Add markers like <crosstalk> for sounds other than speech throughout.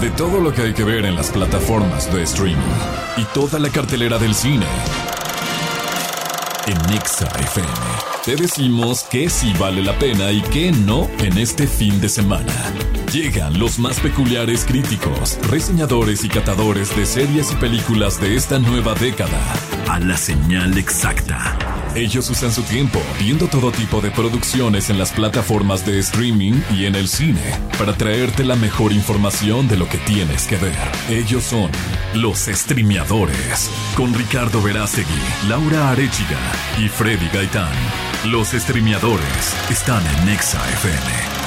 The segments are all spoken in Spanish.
de todo lo que hay que ver en las plataformas de streaming y toda la cartelera del cine. En Nexa FM te decimos que sí vale la pena y que no en este fin de semana. Llegan los más peculiares críticos, reseñadores y catadores de series y películas de esta nueva década a la señal exacta. Ellos usan su tiempo viendo todo tipo de producciones en las plataformas de streaming y en el cine para traerte la mejor información de lo que tienes que ver. Ellos son los streameadores con Ricardo Verástegui, Laura Arechiga y Freddy Gaitán. Los streameadores están en Nexa FM.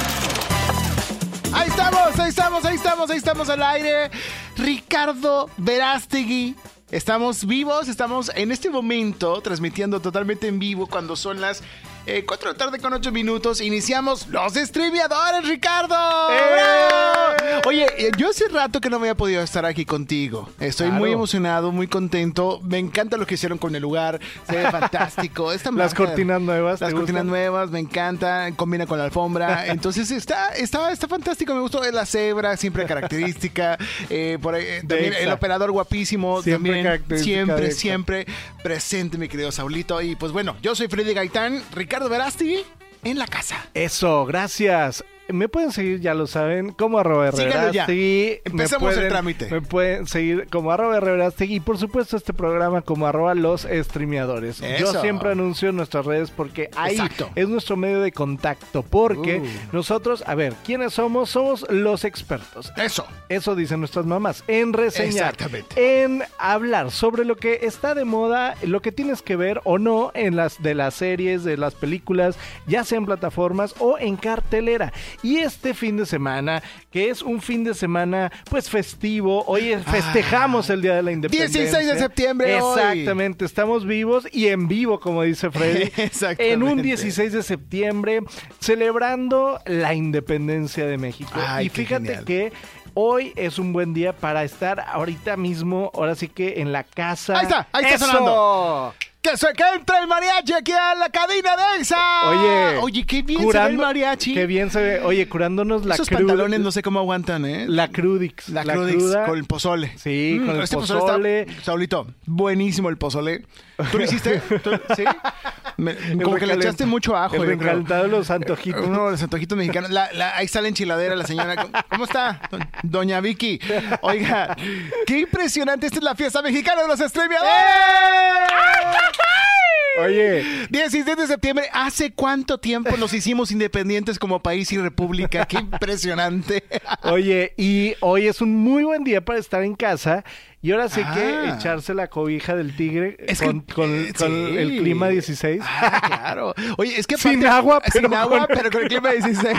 Ahí estamos, ahí estamos, ahí estamos, ahí estamos al aire. Ricardo Verástegui. Estamos vivos, estamos en este momento transmitiendo totalmente en vivo cuando son las 4 eh, de la tarde con 8 minutos. Iniciamos los streameadores, Ricardo. ¡Eh! Oye, eh, yo hace rato que no me había podido estar aquí contigo. Estoy muy emocionado, muy contento. Me encanta lo que hicieron con el lugar. Se ve fantástico. <laughs> las cortinas nuevas. Las cortinas nuevas, me encanta. Combina con la alfombra. <laughs> Entonces está, está, está fantástico. Me gustó la cebra, siempre característica. <laughs> por también el operador guapísimo. Siempre también. Siempre, siempre presente, mi querido Saulito. Y pues bueno, yo soy Freddy Gaitán. Ricardo Verasti en la casa. Eso, gracias me pueden seguir, ya lo saben, como arroba Sí, Empecemos el trámite. Me pueden seguir como arroba y por supuesto este programa como arroba los streameadores. Yo siempre anuncio en nuestras redes porque ahí es nuestro medio de contacto. Porque uh. nosotros, a ver, ¿quiénes somos? Somos los expertos. Eso. Eso dicen nuestras mamás. En reseñar. Exactamente. En hablar sobre lo que está de moda, lo que tienes que ver o no en las de las series, de las películas, ya sea en plataformas o en cartelera. Y este fin de semana, que es un fin de semana pues festivo, hoy festejamos el Día de la Independencia. 16 de septiembre. Exactamente, estamos vivos y en vivo, como dice Freddy. <laughs> en un 16 de septiembre, celebrando la independencia de México. y fíjate que Hoy es un buen día para estar ahorita mismo, ahora sí que en la casa. Ahí está, ahí está sonando. Que se que entre el mariachi aquí a la cabina de esa. Oye, oye, qué bien se ve el mariachi. Qué bien se ve. Oye, curándonos la Esos pantalones no sé cómo aguantan, ¿eh? La crudix. La, crudix con el pozole. Sí, mm, con el este pozole. Saulito, buenísimo el pozole. ¿Tú lo hiciste? ¿Sí? <laughs> como que le echaste mucho ajo. El de los antojitos. Uno de los antojitos mexicanos. ahí está la enchiladera, la señora. ¿Cómo está? Doña Vicky. Oiga, qué impresionante. Esta es la fiesta mexicana de los streameadores. Cut! Oye. 16 de septiembre, ¿hace cuánto tiempo nos hicimos independientes como país y república? Qué impresionante. Oye, y hoy es un muy buen día para estar en casa y ahora sí que ah. echarse la cobija del tigre con, el clima 16. Ah, claro. Oye, es que sin agua, pero sin agua, pero con el clima 16.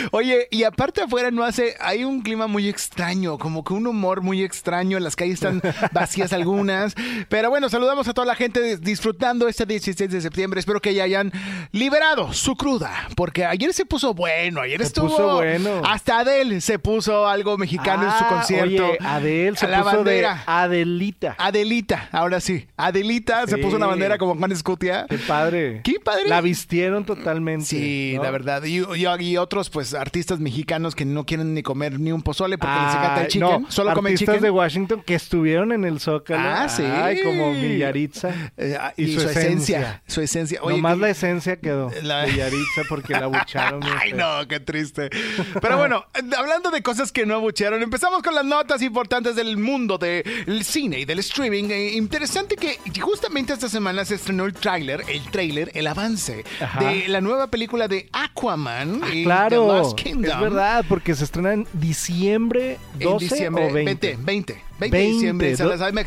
<laughs> Oye, y aparte afuera no hace, hay un clima muy extraño, como que un humor muy extraño. Las calles están vacías algunas. Pero bueno, saludamos a toda la gente disfrutando este 16 de septiembre. Espero que ya hayan liberado su cruda, porque ayer se puso bueno, ayer se estuvo puso bueno. Hasta Adele se puso algo mexicano en su ah, concierto. Oye, Adele se la bandera. Adelita. Adelita, ahora sí. Adelita se puso una bandera como Juan Escutia. Qué padre. Qué padre. La vistieron totalmente. Sí, la verdad. Y, otros, pues, artistas mexicanos que no quieren ni comer ni un pozole porque les encanta el chicken. solo comen chicken. Artistas de Washington que estuvieron en el Zócalo. Ah, sí. Ay, como Villaritza. Eh, ah, y, su, esencia. Su esencia. Oye, Nomás la esencia quedó. <laughs> La... Villaritza porque la abucharon. <laughs> Ay, no, qué triste. Pero bueno, hablando de cosas que no abucharon, empezamos con las notas importantes del mundo del cine y del streaming. Eh, interesante que justamente esta semana se estrenó el tráiler, el tráiler, el avance de la nueva película de Aquaman. Ah, claro, es verdad, porque se estrena en diciembre 12 diciembre, o 20. 20. 20, de diciembre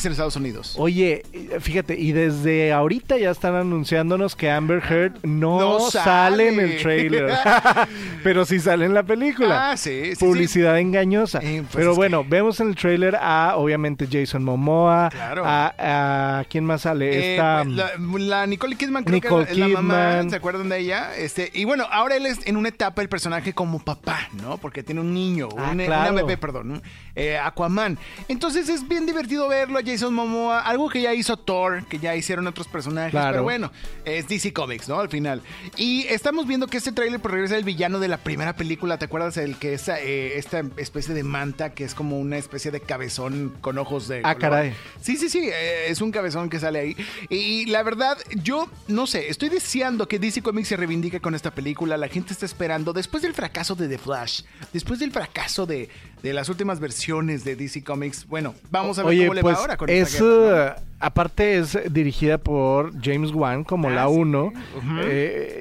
en Estados Unidos. Oye, fíjate, y desde ahorita ya están anunciándonos que Amber Heard no, sale. en el trailer. <laughs> pero sí sale en la película. Ah, sí. Publicidad engañosa. Eh, pues pero bueno, vemos en el trailer a, obviamente, Jason Momoa. Claro. A, ¿Quién más sale? Eh, la, Nicole Kidman, creo Nicole que la mamá. ¿Se acuerdan de ella? Este, y bueno, ahora él es en una etapa el personaje como papá, ¿no? Porque tiene un niño, ah, una, bebé, perdón. Eh, Aquaman. Entonces, pues es bien divertido verlo a Jason Momoa, algo que ya hizo Thor, que ya hicieron otros personajes, Claro. pero bueno, es DC Comics, ¿no? Al final. Y estamos viendo que este tráiler pues, regresa el villano de la primera película, ¿te acuerdas? El que es eh, esta especie de manta que es como una especie de cabezón con ojos de Ah, color. caray. Sí, sí, sí, eh, es un cabezón que sale ahí. Y la verdad, yo no sé, estoy deseando que DC Comics se reivindique con esta película. La gente está esperando, después del fracaso de The Flash, después del fracaso de, de las últimas versiones de DC Comics, bueno, vamos a ver Oye, cómo le pues va ahora con es, esta eh, aparte es dirigida por James Wan como Ah, la sí. 1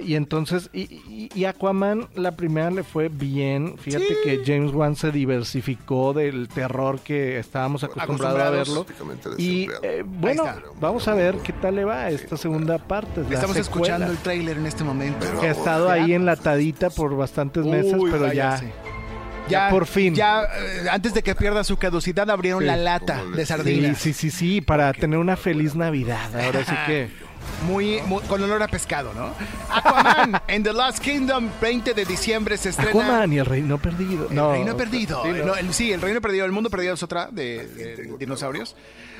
y entonces y, y- y Aquaman la primera le fue bien. Fíjate Sí. que James Wan se diversificó del terror que estábamos acostumbrados a verlo y eh, bueno vamos a ver qué tal le va a esta segunda parte. Estamos escuchando el tráiler en este momento. Pero que ha estado ahí enlatadita por bastantes meses, pero ya ya por fin. Ya, eh, antes de que pierda su caducidad, abrieron Sí. la lata de le- Sí, sardinas. sí, sí, sí, para tener una feliz Navidad. Ahora sí que. Muy, muy- con olor a pescado, ¿no? Aquaman <laughs> en The Last Kingdom, 20 de diciembre se estrena. Aquaman y el reino perdido. El no, reino perdido. Sí, no. no, el- sí, el reino perdido, el mundo perdido es otra de, de dinosaurios.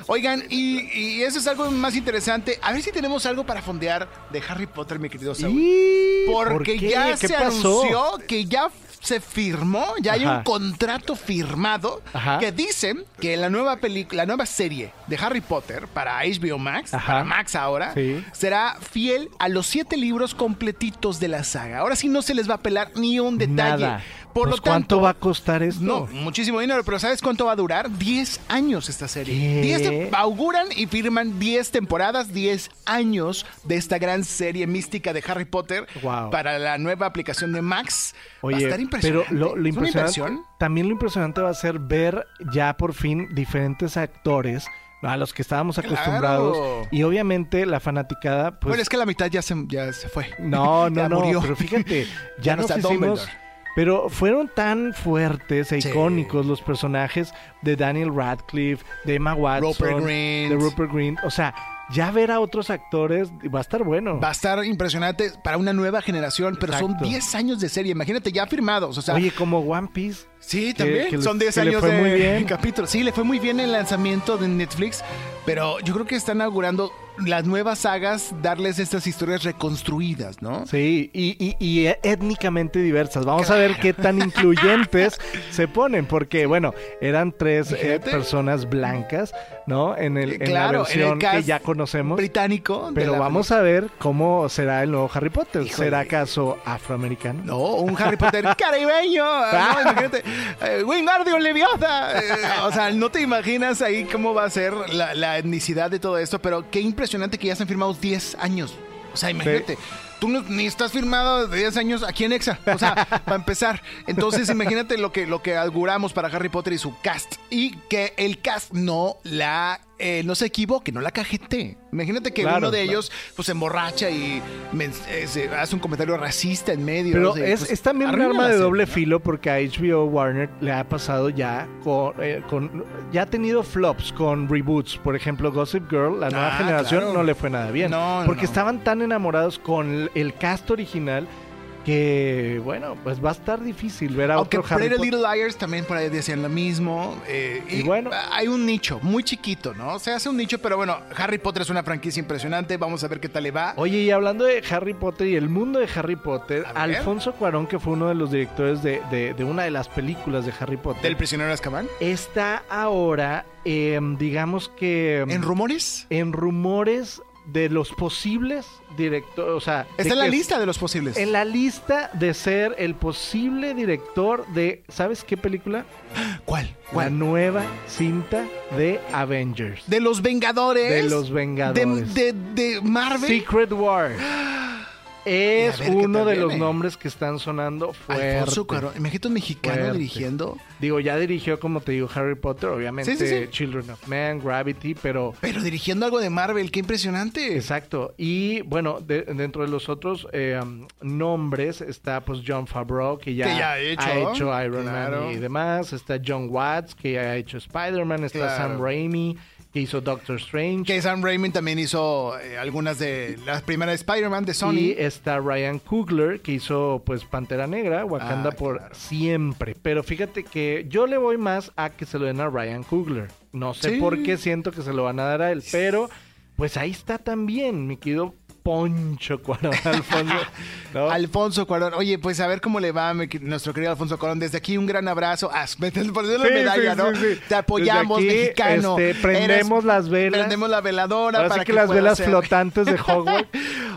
Oigan, y, y eso es algo más interesante. A ver si tenemos algo para fondear de Harry Potter, mi querido Saúl. ¿Y por Porque qué? ya ¿Qué se pasó? anunció que ya se firmó, ya hay Ajá. un contrato firmado Ajá. que dice que la nueva película, la nueva serie de Harry Potter para HBO Max, Ajá. para Max ahora, Sí. será fiel a los siete libros completitos de la saga. Ahora sí no se les va a pelar ni un detalle. Nada. Por Pues, lo tanto, ¿Cuánto va a costar esto? no, muchísimo dinero, pero ¿sabes cuánto va a durar? 10 años esta serie. ¿Qué? 10 te- auguran y firman 10 temporadas, 10 años de esta gran serie mística de Harry Potter Wow. para la nueva aplicación de Max. va a Oye, estar pero impresionante. lo, lo ¿Es una impresionante, también lo impresionante va a ser ver ya por fin diferentes actores a los que estábamos Claro. acostumbrados y obviamente la fanaticada pues bueno, es que la mitad ya se, ya se fue. No, <laughs> no, Ya no, murió. pero fíjate, <laughs> ya, Ya no nos está hicimos... Pero fueron tan fuertes e Sí. icónicos los personajes de Daniel Radcliffe, de Emma Watson, Rupert Grint. de Rupert Grint. O sea, ya ver a otros actores va a estar bueno. Va a estar impresionante para una nueva generación, pero son Exacto. 10 años de serie. Imagínate, ya firmados. O sea, Oye, como One Piece. Sí, también. que Son 10 que le años de <laughs> capítulo. Sí, le fue muy bien el lanzamiento de Netflix, pero yo creo que están inaugurando las nuevas sagas, darles estas historias reconstruidas, ¿no? Sí, y, y- y étnicamente diversas. Vamos a ver qué tan incluyentes <laughs> se ponen, porque bueno, eran tres eh, personas blancas, ¿no? En, el, en la Claro, en el versión que ya conocemos. Británico. Pero la vamos a ver cómo será el nuevo Harry Potter. Híjole. ¿Será acaso afroamericano? No, un Harry Potter caribeño. <laughs> ¿no? Eh, Wingardium Leviosa. Eh, o sea, no te imaginas ahí cómo va a ser la, la etnicidad de todo esto, pero qué impresionante que ya están firmados 10 años. O sea, imagínate. Tú no- ni estás firmado de 10 años aquí en Exa. O sea, para empezar. Entonces, imagínate lo que, lo que auguramos para Harry Potter y su cast. Y que el cast no la. Eh, no se equivoque, no la cajete. Imagínate que Claro, uno de claro. ellos pues se emborracha y eh, se hace un comentario racista en medio. Pero es, pues, es también un arma de serie, doble ¿no? filo porque a HBO Warner le ha pasado ya con, eh, con- ya ha tenido flops con reboots. Por ejemplo, Gossip Girl, la nueva Ah, generación claro. no le fue nada bien. No, porque estaban tan enamorados con el cast original que, bueno, pues va a estar difícil ver a Aunque otro Harry Pretty Potter. Little Liars también por ahí decían lo mismo. eh, y, Y bueno. hay un nicho muy chiquito, ¿no? Se hace un nicho, pero bueno, Harry Potter es una franquicia impresionante. Vamos a ver qué tal le va. Oye, y hablando de Harry Potter y el mundo de Harry Potter. Alfonso Cuarón, que fue uno de los directores de, de- de una de las películas de Harry Potter, ¿Del prisionero de Azkaban? está ahora, em, digamos que... em, ¿En rumores? en rumores de los posibles directores, o sea... Está en la lista de los posibles. En la lista de ser el posible director de, ¿sabes qué película? ¿Cuál? La ¿Cuál? nueva cinta de Avengers. De los Vengadores. De los Vengadores. De, de- de Marvel. Secret War. Es uno de los nombres que están sonando fuerte. Alfonso Cuarón. Imagínate un mexicano Fuerte. dirigiendo. Digo, ya dirigió, como te digo, Harry Potter, obviamente, Sí, sí, sí. Children of Man, Gravity, pero... Pero dirigiendo algo de Marvel. Qué impresionante. Exacto. Y bueno, de- dentro de los otros eh, um, nombres está pues John Favreau, que ya, Que ya ha hecho, Iron claro. Man y demás. Está John Watts, que ya ha hecho Spider-Man. Está Claro. Sam Raimi. Que hizo Doctor Strange. Que Sam Raimi también hizo eh, algunas de las primeras de Spider-Man de Sony. Y está Ryan Coogler, que hizo pues Pantera Negra, Wakanda Ah, por claro. siempre. Pero fíjate que yo le voy más a que se lo den a Ryan Coogler. No sé Sí. por qué siento que se lo van a dar a él, pero pues ahí está también, mi querido Poncho Cuarón <laughs> Alfonso. ¿no? Alfonso Cuarón. Oye, pues a ver cómo le va nuestro querido Alfonso Cuarón. Desde aquí un gran abrazo. Ah, estás poniendo la Sí, medalla, sí, ¿no? sí, sí. Te apoyamos, aquí, mexicano. este, prendemos las velas. Prendemos la veladora Ahora para sí que, las velas ser. flotantes de <laughs> Hogwarts.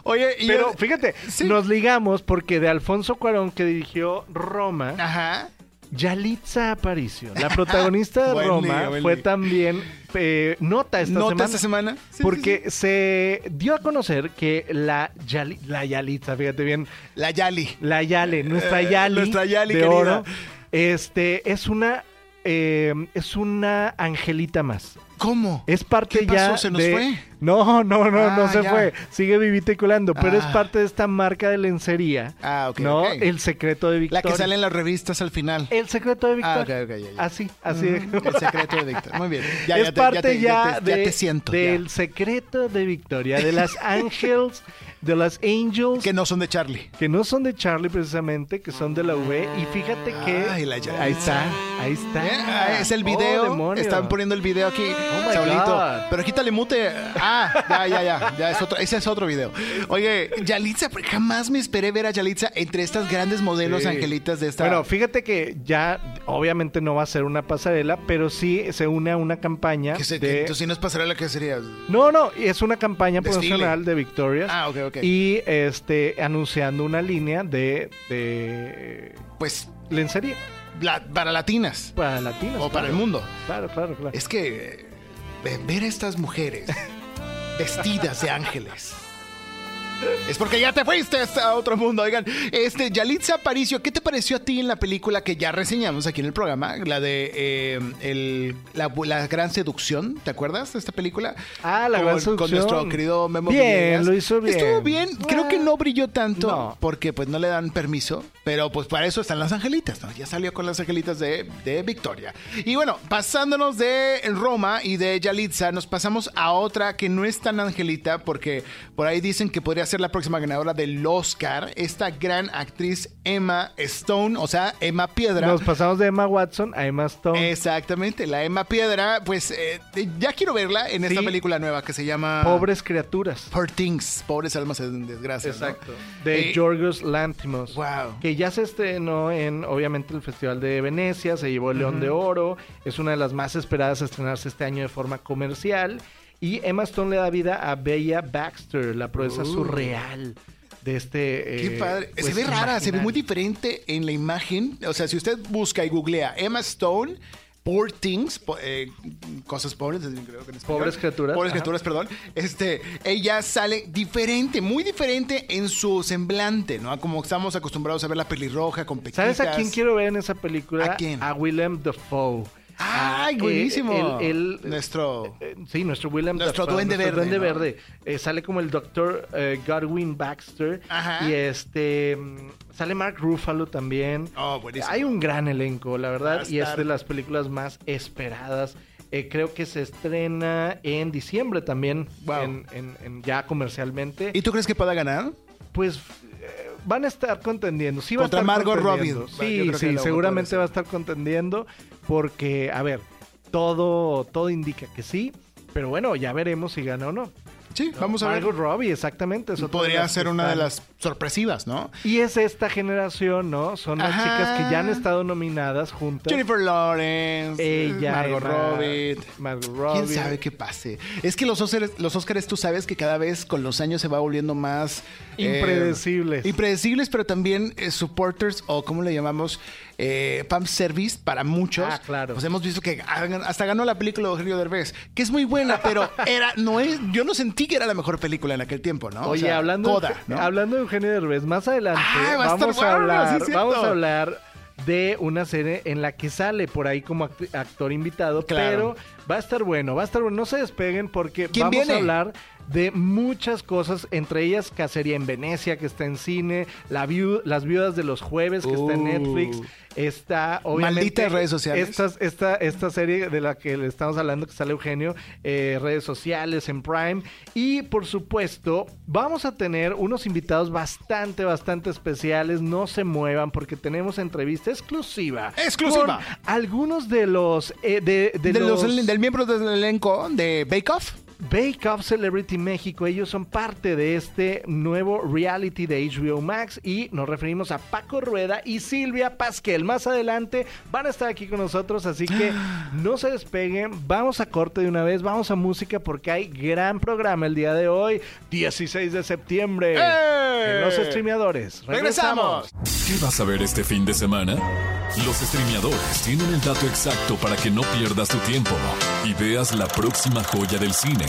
Oye, y Pero yo- fíjate, nos ligamos porque de Alfonso Cuarón que dirigió Roma, Ajá. Yalitza Aparicio, la <laughs> protagonista de Buen Roma, día, buen fue día. también eh, nota esta ¿Nota semana. esta semana? Sí, porque sí. se dio a conocer que la, Yali- la Yalitza, fíjate bien, La Yali. la Yale, nuestra Eh, Yali, nuestra Yali de querida. oro, este, es una, eh, es una angelita más. ¿Cómo? Es parte ¿Qué pasó? ya ¿Se nos de... fue? No, no, no, Ah, no se ya. fue. Sigue vivita y colando, pero es Ah. parte de esta marca de lencería. Ah, ok, ¿No? ok. El secreto de La Victoria. que sale en las revistas al final. El secreto de Ah, Victoria. ok, ok, ya, ya. Así, así. de- El secreto de Víctor. Muy bien. Ya, es ya te- parte te- ya, de- te siento. del secreto de Victoria, de las <laughs> Angels, de las Angels, Que no son de Charlie. que no son de Charlie precisamente, que son de la V. Y fíjate que Ay, la ahí está, ahí está. Es el Oh, video. demonio. Están poniendo el video aquí. Oh Saulito. God. Pero quítale mute. Ah, ya, ya, ya. ya es otro, ese es otro video. Oye, Yalitza, jamás me esperé ver a Yalitza entre estas grandes modelos Sí. angelitas de esta. Bueno, fíjate que ya obviamente no va a ser una pasarela, pero sí se une a una campaña que se, de... que- entonces, si no es pasarela, ¿qué sería? No, no, es una campaña Desfile. promocional de Victoria's. Ah, ok, ok. Y este anunciando una línea de, de Pues lencería la- para latinas. para latinos. O para el mundo. Claro, claro, claro. Es que eh, ver a estas mujeres <laughs> vestidas de ángeles. Es porque ya te fuiste a otro mundo. Oigan, este, Yalitza Aparicio, ¿qué te pareció a ti en la película que ya reseñamos aquí en el programa? La de eh, el- la, la Gran Seducción, ¿te acuerdas de esta película? Ah, La Con- Gran Con Seducción. nuestro querido Memo Bien, Villegas. lo hizo bien. Estuvo bien. Creo que no brilló tanto No. porque pues no le dan permiso, pero pues para eso están las angelitas, ¿no? Ya salió con las angelitas de, de Victoria. Y bueno, pasándonos de Roma y de Yalitza, nos pasamos a otra que no es tan angelita porque por ahí dicen que podría ser la próxima ganadora del Oscar, esta gran actriz Emma Stone, o sea, Emma Piedra. Nos pasamos de Emma Watson a Emma Stone. Exactamente, la Emma Piedra, pues eh, ya quiero verla en esta Sí. película nueva que se llama Pobres criaturas. Poor Things, pobres almas en desgracia. ¿no? Exacto. De Eh, Yorgos Lantimos. Wow. Que ya se estrenó en, obviamente, el Festival de Venecia, se llevó el León de Oro, es una de las más esperadas a estrenarse este año de forma comercial. Y Emma Stone le da vida a Bella Baxter, la proeza Uh. surreal de este... Qué eh, padre. se pues, ve rara, se ve muy diferente en la imagen. O sea, si usted busca y googlea Emma Stone, Poor Things, po- eh, cosas pobres, creo que en. Pobres criaturas, Pobres ajá. criaturas, perdón. Este, ella sale diferente, muy diferente en su semblante, ¿no? Como estamos acostumbrados a ver la pelirroja con pequitas. ¿Sabes a quién quiero ver en esa película? ¿A quién? A Willem Dafoe. ¡Ay, Ah, buenísimo! eh, él- él- Nuestro... Eh, sí, nuestro Willem Nuestro Dafoe, duende verde, duende ¿no? verde. Eh, sale como el doctor eh, Godwin Baxter. Ajá. Y este mm, sale Mark Ruffalo también. Oh, buenísimo. Hay un gran elenco, la verdad, y es de las películas más esperadas. Eh, creo que se estrena en diciembre también, Wow. en, en- en- ya comercialmente. ¿Y tú crees que pueda ganar? pues eh, van a estar contendiendo. Sí va Contra a estar Margot. Robbie. Sí, sí, seguramente va a estar contendiendo porque, a ver, todo, todo indica que sí, pero bueno, ya veremos si gana o no. Sí, vamos a ver. Margot Robbie, exactamente. es otra de Podría ser una de las sorpresivas, ¿no? Y es esta generación, ¿no? Son las Ajá. chicas que ya han estado nominadas juntas. Jennifer Lawrence, Ella, Margot Emma- Robbie. Margot Robbie. ¿Quién sabe qué pase? Es que los Oscars, los Oscars, tú sabes que cada vez con los años se va volviendo más... eh, Impredecibles. impredecibles, pero también eh, supporters o como le llamamos, eh, fan service para muchos. Ah, claro. Pues hemos visto que hasta ganó la película de Eugenio Derbez, que es muy buena, pero <laughs> era, no es, yo no sentí que era la mejor película en aquel tiempo, ¿no? O Oye, sea, hablando, Coda, ¿no? hablando de Eugenio Derbez, más adelante va vamos, a bueno, hablar, sí vamos a hablar de una serie en la que sale por ahí como act- actor invitado, Claro. pero va a estar bueno, va a estar bueno. No se despeguen porque ¿Quién vamos viene? a hablar de muchas cosas, entre ellas Cacería en Venecia, que está en cine, la viu- Las Viudas de los Jueves, que está en Uh. Netflix, está obviamente... Malditas redes sociales. Estas- esta, esta serie de la que le estamos hablando, que sale Eugenio, eh, redes sociales, en Prime, y por supuesto, vamos a tener unos invitados bastante, bastante especiales, no se muevan porque tenemos entrevista exclusiva. Exclusiva. con algunos de los... eh, de, de De los- los del miembro del elenco de Bake Off. Bake Off Celebrity México, ellos son parte de este nuevo reality de HBO Max y nos referimos a Paco Rueda y Silvia Pasquel. Más adelante van a estar aquí con nosotros, así que <gasps> no se despeguen, vamos a corte de una vez, vamos a música porque hay gran programa el día de hoy, 16 de septiembre, ¡Eh! en los streameadores. ¡Regresamos! ¿Qué vas a ver este fin de semana? Los streameadores tienen el dato exacto para que no pierdas tu tiempo y veas la próxima joya del cine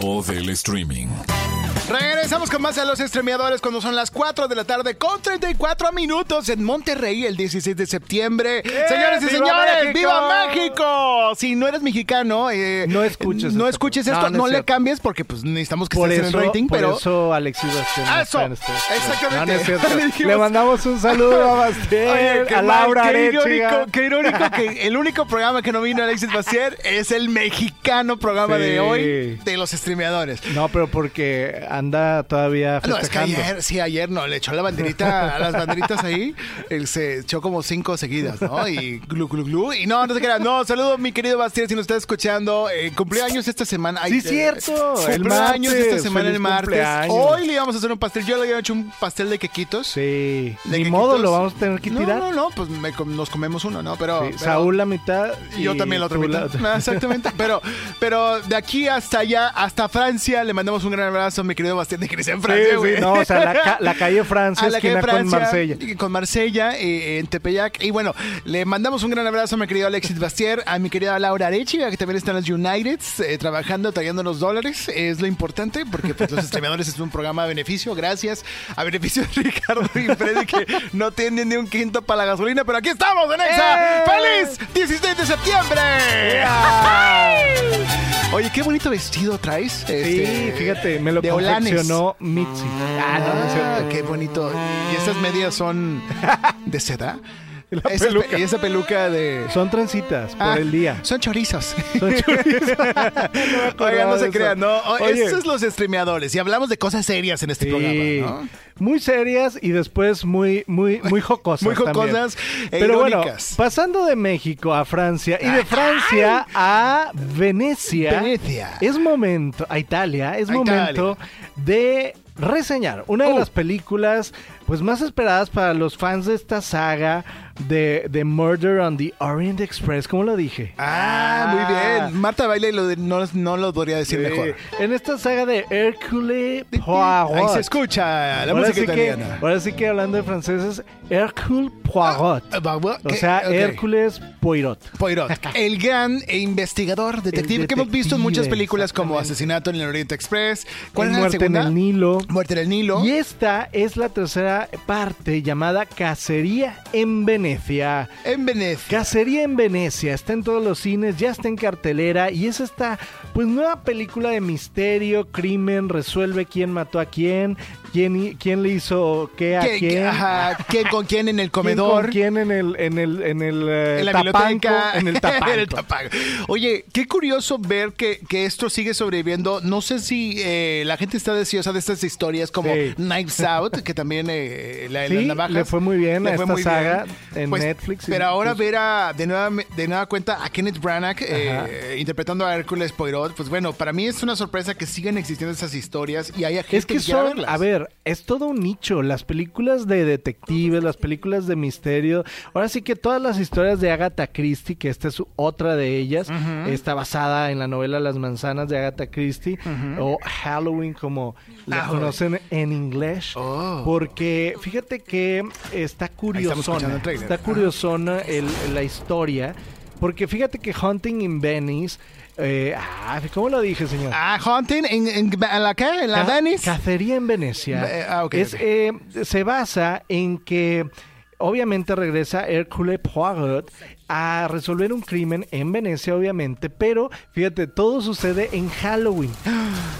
o del streaming. Regresamos con más a los estremeadores cuando son las 4 de la tarde con 34 minutos en Monterrey el 16 de septiembre. Señores y ¡Eh! ¡Viva señores, México! ¡viva México! Si no eres mexicano, eh, No escuches no esto. escuches No, esto, no no, es le cierto. cambies porque pues necesitamos que Por estés eso, en el rating, por pero eso Alexis no ¡Eso! este- Exactamente. Le Le mandamos un saludo a Bastián, Oye, qué a mal, Laura qué Arechiga. irónico, qué irónico que el único programa que no vino Alexis Bastier es el mexicano programa Sí. de hoy de los streameadores. No, pero porque anda todavía No, es que festejando. ayer, sí, ayer no, le echó la banderita a las banderitas ahí, él se echó como cinco seguidas, ¿no? Y glu, glu, glu, y no, no se crean, no, saludo mi querido Bastián, si nos está escuchando, eh, cumpleaños esta semana. Ay, Sí, eh, cierto, el Cumpleaños esta semana, el martes. cumpleaños. Hoy le íbamos a hacer un pastel, yo le había hecho un pastel de quequitos. Sí, De ni quequitos. modo, lo vamos a tener que No, tirar. No, no, pues me nos comemos uno, ¿no? Pero, Sí, pero- Saúl la mitad y yo también la otra mitad. Ah, Exactamente. Pero, pero de aquí hasta allá, hasta Francia, le mandamos un gran abrazo a mi querido Bastián de Cris en Sí, Francia, sí, güey. no, o sea, la, ca- la calle Francia, a la esquina calle Francia, con Marsella. Con Marsella, eh, en Tepeyac. Y bueno, le mandamos un gran abrazo a mi querido Alexis Bastier, a mi querida Laura Arechiga, que también está en los Uniteds, eh, trabajando, trayendo los dólares. Es lo importante, porque pues, los streamadores es un programa a beneficio. Gracias a beneficio de Ricardo y Freddy, que no tienen ni un quinto para la gasolina. Pero aquí estamos, en Exa. ¡Eh! ¡Feliz 16 de septiembre! Oye, qué bonito vestido Sí, este, fíjate, me lo de confeccionó Mitzi. Ah, no, no es cierto. Qué bonito. ¿Y esas medias son de seda? <laughs> La Esa peluca. pe- y esa peluca de... Son trencitas por Ah, el día. Son chorizos. Son <laughs> chorizos. <laughs> Oigan, no se crean, ¿no? Oye. Estos son los streameadores. Y hablamos de cosas serias en este Sí. programa, ¿no? Muy serias y después muy, muy, muy jocosas. Muy jocosas e Pero bueno, pasando de México a Francia y de Francia a Venecia. Venecia. Es momento, a Italia, es A momento de reseñar una de Oh. las películas pues más esperadas para los fans de esta saga de, de Murder on the Orient Express, ¿cómo lo dije? Ah, muy bien. Marta Baile lo de- no, no lo podría decir Sí. mejor. En esta saga de Hercule Ahí Poirot. se escucha la ahora, música sí que, italiana. ahora sí que hablando de franceses, Hercule Poirot. Ah, o sea. Hércules Poirot. Poirot, <laughs> el gran investigador, detective, que hemos visto en muchas películas como. Asesinato en el Oriente Express. ¿Cuál En era la Muerte en el Nilo. Muerte en el Nilo. Y esta es la tercera parte llamada Cacería en Venecia. En Venecia. Cacería en Venecia, está en todos los cines, ya está en cartelera y es esta pues nueva película de misterio, crimen, resuelve quién mató a quién, quién, quién le hizo qué a ¿Quién, quién. ajá, ¿quién con quién en el ¿Quién comedor? con quién en el en el en el eh, en la tapanco, en el tapanco. <laughs> En el tapanco. Oye, qué curioso ver que, que esto sigue sobreviviendo. No sé si eh, la gente está deseosa de estas historias como Sí. Knives Out, que también eh, la Sí, le fue muy bien le a fue esta muy saga bien. en Pues, Netflix. Pero ahora ver a, de, nueva, de nueva cuenta a Kenneth Branagh eh, interpretando a Hércules Poirot, pues bueno, para mí es una sorpresa que sigan existiendo esas historias y haya gente Es que son, a ver, es todo un nicho. Las películas de detectives, las películas de misterio. Ahora sí que todas las historias de Agatha Christie, que esta es otra de ellas, está basada en la novela Las manzanas de Agatha Christie o Halloween como la conocen en inglés. Oh. Porque fíjate que está curiosona, está curiosona el- la historia. Porque fíjate que Hunting in Venice, eh, ah, ¿cómo lo dije, señor? Ah, Hunting en, en, en la qué? ¿En la Ca- Venice? Cacería en Venecia. Eh, ah, es, eh, se basa en que obviamente regresa Hercule Poirot a resolver un crimen en Venecia, obviamente, pero fíjate, todo sucede en Halloween.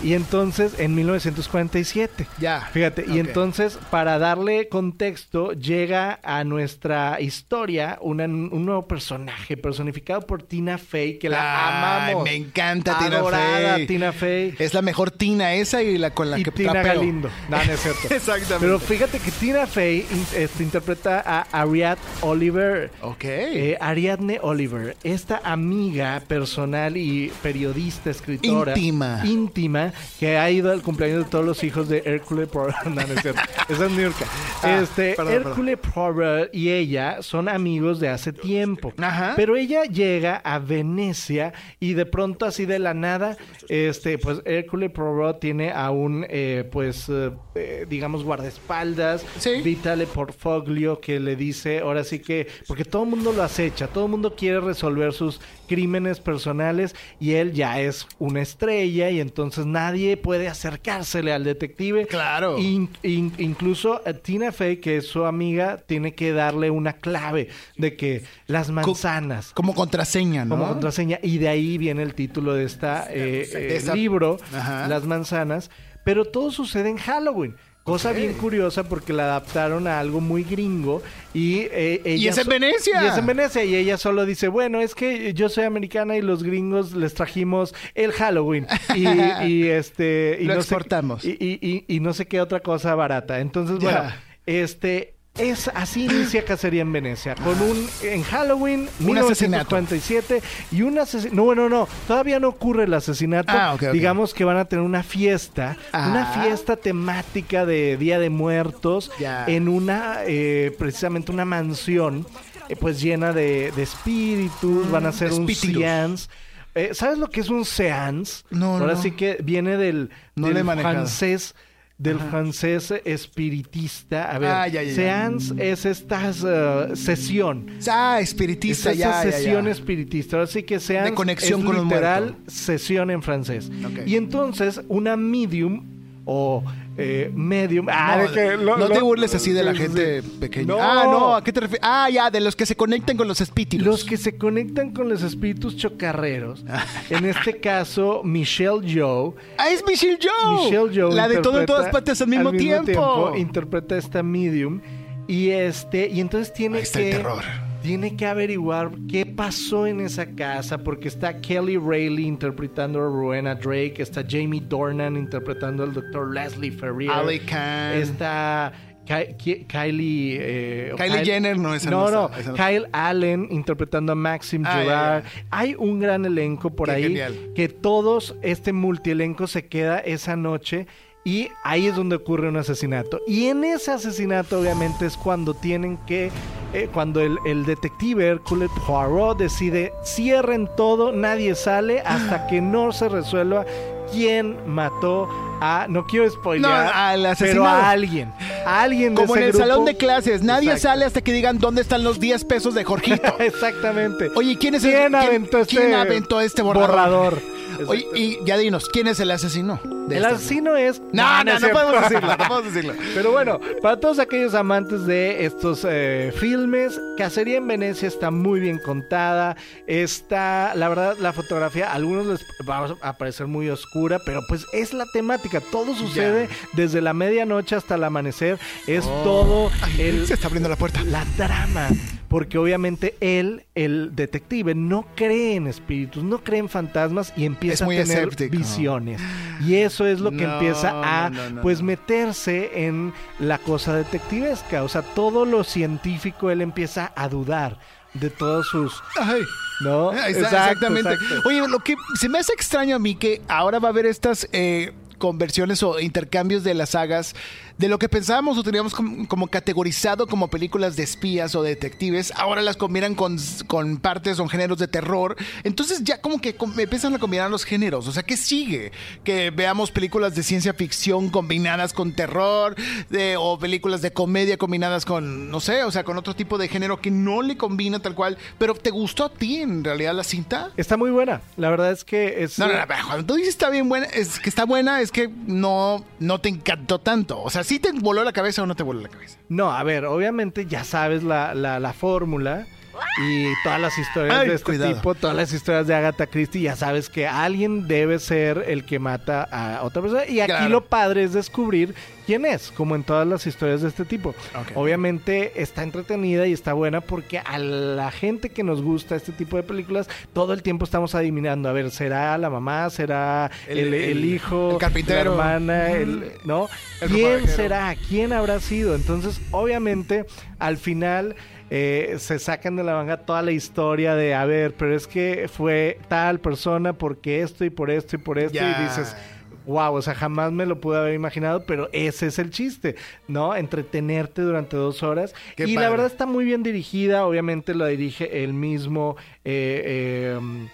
Y entonces, en 1947. Ya. Fíjate, y entonces, para darle contexto, llega a nuestra historia una- un nuevo personaje personificado por Tina Fey, que la amamos. Me encanta Tina Fey. Tina Fey. Es la mejor Tina esa y la con la y que Tina trapeo. Galindo. No, no es cierto. <laughs> Exactamente. Pero fíjate que Tina Fey este, interpreta a Ariadne Oliver. Ok. Eh, Ariadne Oliver, esta amiga personal y periodista, escritora. Íntima. Íntima, que ha ido al cumpleaños de todos los hijos de Hércules Poirot. <laughs> No, no es cierto. Esa es Niurka. Ah, este, perdón, Hércules Poirot y ella son amigos de hace tiempo. Ajá. Pero ella llega a Venecia y de pronto así de la nada, este, pues Hércules Poirot tiene a un, eh, pues, eh, eh, digamos, guardaespaldas, Sí. Vitale Porfoglio, que le dice, ahora sí que, porque todo el mundo lo acecha, todo el mundo quiere resolver sus crímenes personales y él ya es una estrella y entonces nadie puede acercársele al detective. Claro. In- in- incluso eh, Tina Fey, que es su amiga, tiene que darle una clave de que las manzanas Como contraseña, ¿no? como contraseña y de ahí viene el título de eh, eh, esta- libro Ajá. las manzanas pero todo sucede en Halloween cosa bien curiosa porque la adaptaron a algo muy gringo y eh, ella es en Venecia. y es en Venecia y ella solo dice bueno es que yo soy americana y los gringos les trajimos el Halloween y, <laughs> y, este y Lo no sé- exportamos. y, y- y- y no sé qué otra cosa barata entonces bueno este es así inicia <gasps> Cacería en Venecia con un en Halloween Un asesinato. 1947 y un asesinato. No, bueno, no, todavía no ocurre el asesinato. Ah. Digamos que van a tener una fiesta, Ah. una fiesta temática de Día de Muertos en una, eh, precisamente una mansión, eh, pues llena de, de espíritus. van a hacer un espíritus. seance. Eh, ¿Sabes lo que es un seance? No, Ahora no. sí que viene del, No manejado. Del francés espiritista. A ver, Ah, ya, ya, ya. seance es esta sesión. Ah, espiritista, Es esa sesión espiritista. Así que sean De conexión es con literal sesión en francés. Y entonces una medium o eh, medium. Ah, no, de que lo- no te burles así de la gente pequeña. No. Ah, no, ¿a qué te refieres? Ah, ya, de los que se conectan con los espíritus. Los que se conectan con los espíritus chocarreros. <laughs> en este caso, Michelle Joe. Ah, es Michelle Joe. Michelle Joe. La de todo en todas partes al mismo, tiempo. Interpreta esta medium. Y este, y entonces tiene Ahí está que. el terror. Tiene que averiguar qué pasó en esa casa, porque está Kelly Rayleigh interpretando a Rowena Drake, está Jamie Dornan interpretando al Dr. Leslie Ferrier, Ali Khan. está Kylie, eh, Kylie Kyle- Jenner, no, esa no, no no, Kyle Allen interpretando a Maxim Ah. Hay un gran elenco por Qué ahí genial. que todos este multielenco se queda esa noche y ahí es donde ocurre un asesinato. Y en ese asesinato obviamente es cuando tienen que, eh, cuando el, el detective Hercule Poirot decide cierren todo, nadie sale hasta que no se resuelva quién mató a, no quiero spoilear, No, al pero asesinado. a alguien, a alguien de Como en el salón de clases. Nadie Exacto. sale hasta que digan dónde están los 10 pesos de Jorgito. <laughs> Exactamente. Oye, ¿quién es el- ¿Quién quién- aventó este, quién aventó este borrador? borrador? Oye, y ya dinos, ¿quién es el asesino? de El esta- asesino es. No, no, no, cierto. podemos decirlo, no <laughs> podemos decirlo. Pero bueno, para todos aquellos amantes de estos eh, filmes, Cacería en Venecia está muy bien contada. Está, la verdad, la fotografía, a algunos les va a parecer muy oscura, pero pues es la temática. Todo sucede desde la medianoche hasta el amanecer. Es todo el, Se está abriendo la puerta. la trama. Porque obviamente él, el detective, no cree en espíritus, no cree en fantasmas y empieza a tener escéptico. visiones. Y eso es lo que No, empieza a no, no, no, pues meterse en la cosa detectivesca. O sea, todo lo científico él empieza a dudar de todos sus. Ay. ¿No? Exacto, exactamente. exacto. Oye, lo que se me hace extraño a mí que ahora va a haber estas eh, conversiones o intercambios de las sagas de lo que pensábamos o teníamos como, como categorizado como películas de espías o detectives, ahora las combinan con, con partes o géneros de terror. Entonces ya como que com- empiezan a combinar los géneros. O sea, ¿qué sigue? Que veamos películas de ciencia ficción combinadas con terror de, o películas de comedia combinadas con, no sé, o sea, con otro tipo de género que no le combina tal cual. Pero ¿te gustó a ti en realidad la cinta? Está muy buena. La verdad es que es. No, no, no, cuando tú dices está bien buena, es que está buena, es que no, no te encantó tanto. O sea, ¿sí te voló la cabeza o no te voló la cabeza? No, a ver, obviamente ya sabes la, la, la fórmula. Y todas las historias Ay, de este cuidado. tipo, todas las historias de Agatha Christie, ya sabes que alguien debe ser el que mata a otra persona. Y aquí Claro. lo padre es descubrir quién es, como en todas las historias de este tipo. Obviamente está entretenida y está buena porque a la gente que nos gusta este tipo de películas, todo el tiempo estamos adivinando, a ver, ¿será la mamá? ¿Será el, El- el el- hijo? el carpintero. La hermana, el, ¿no? ¿Quién será? ¿Quién habrá sido? Entonces, obviamente, al final eh, se sacan de la manga toda la historia de, a ver, pero es que fue tal persona porque esto y por esto y por esto y dices... Wow, o sea, jamás me lo pude haber imaginado, pero ese es el chiste, ¿no? Entretenerte durante dos horas. Qué y padre. la verdad está muy bien dirigida, obviamente la dirige el mismo eh, eh, um,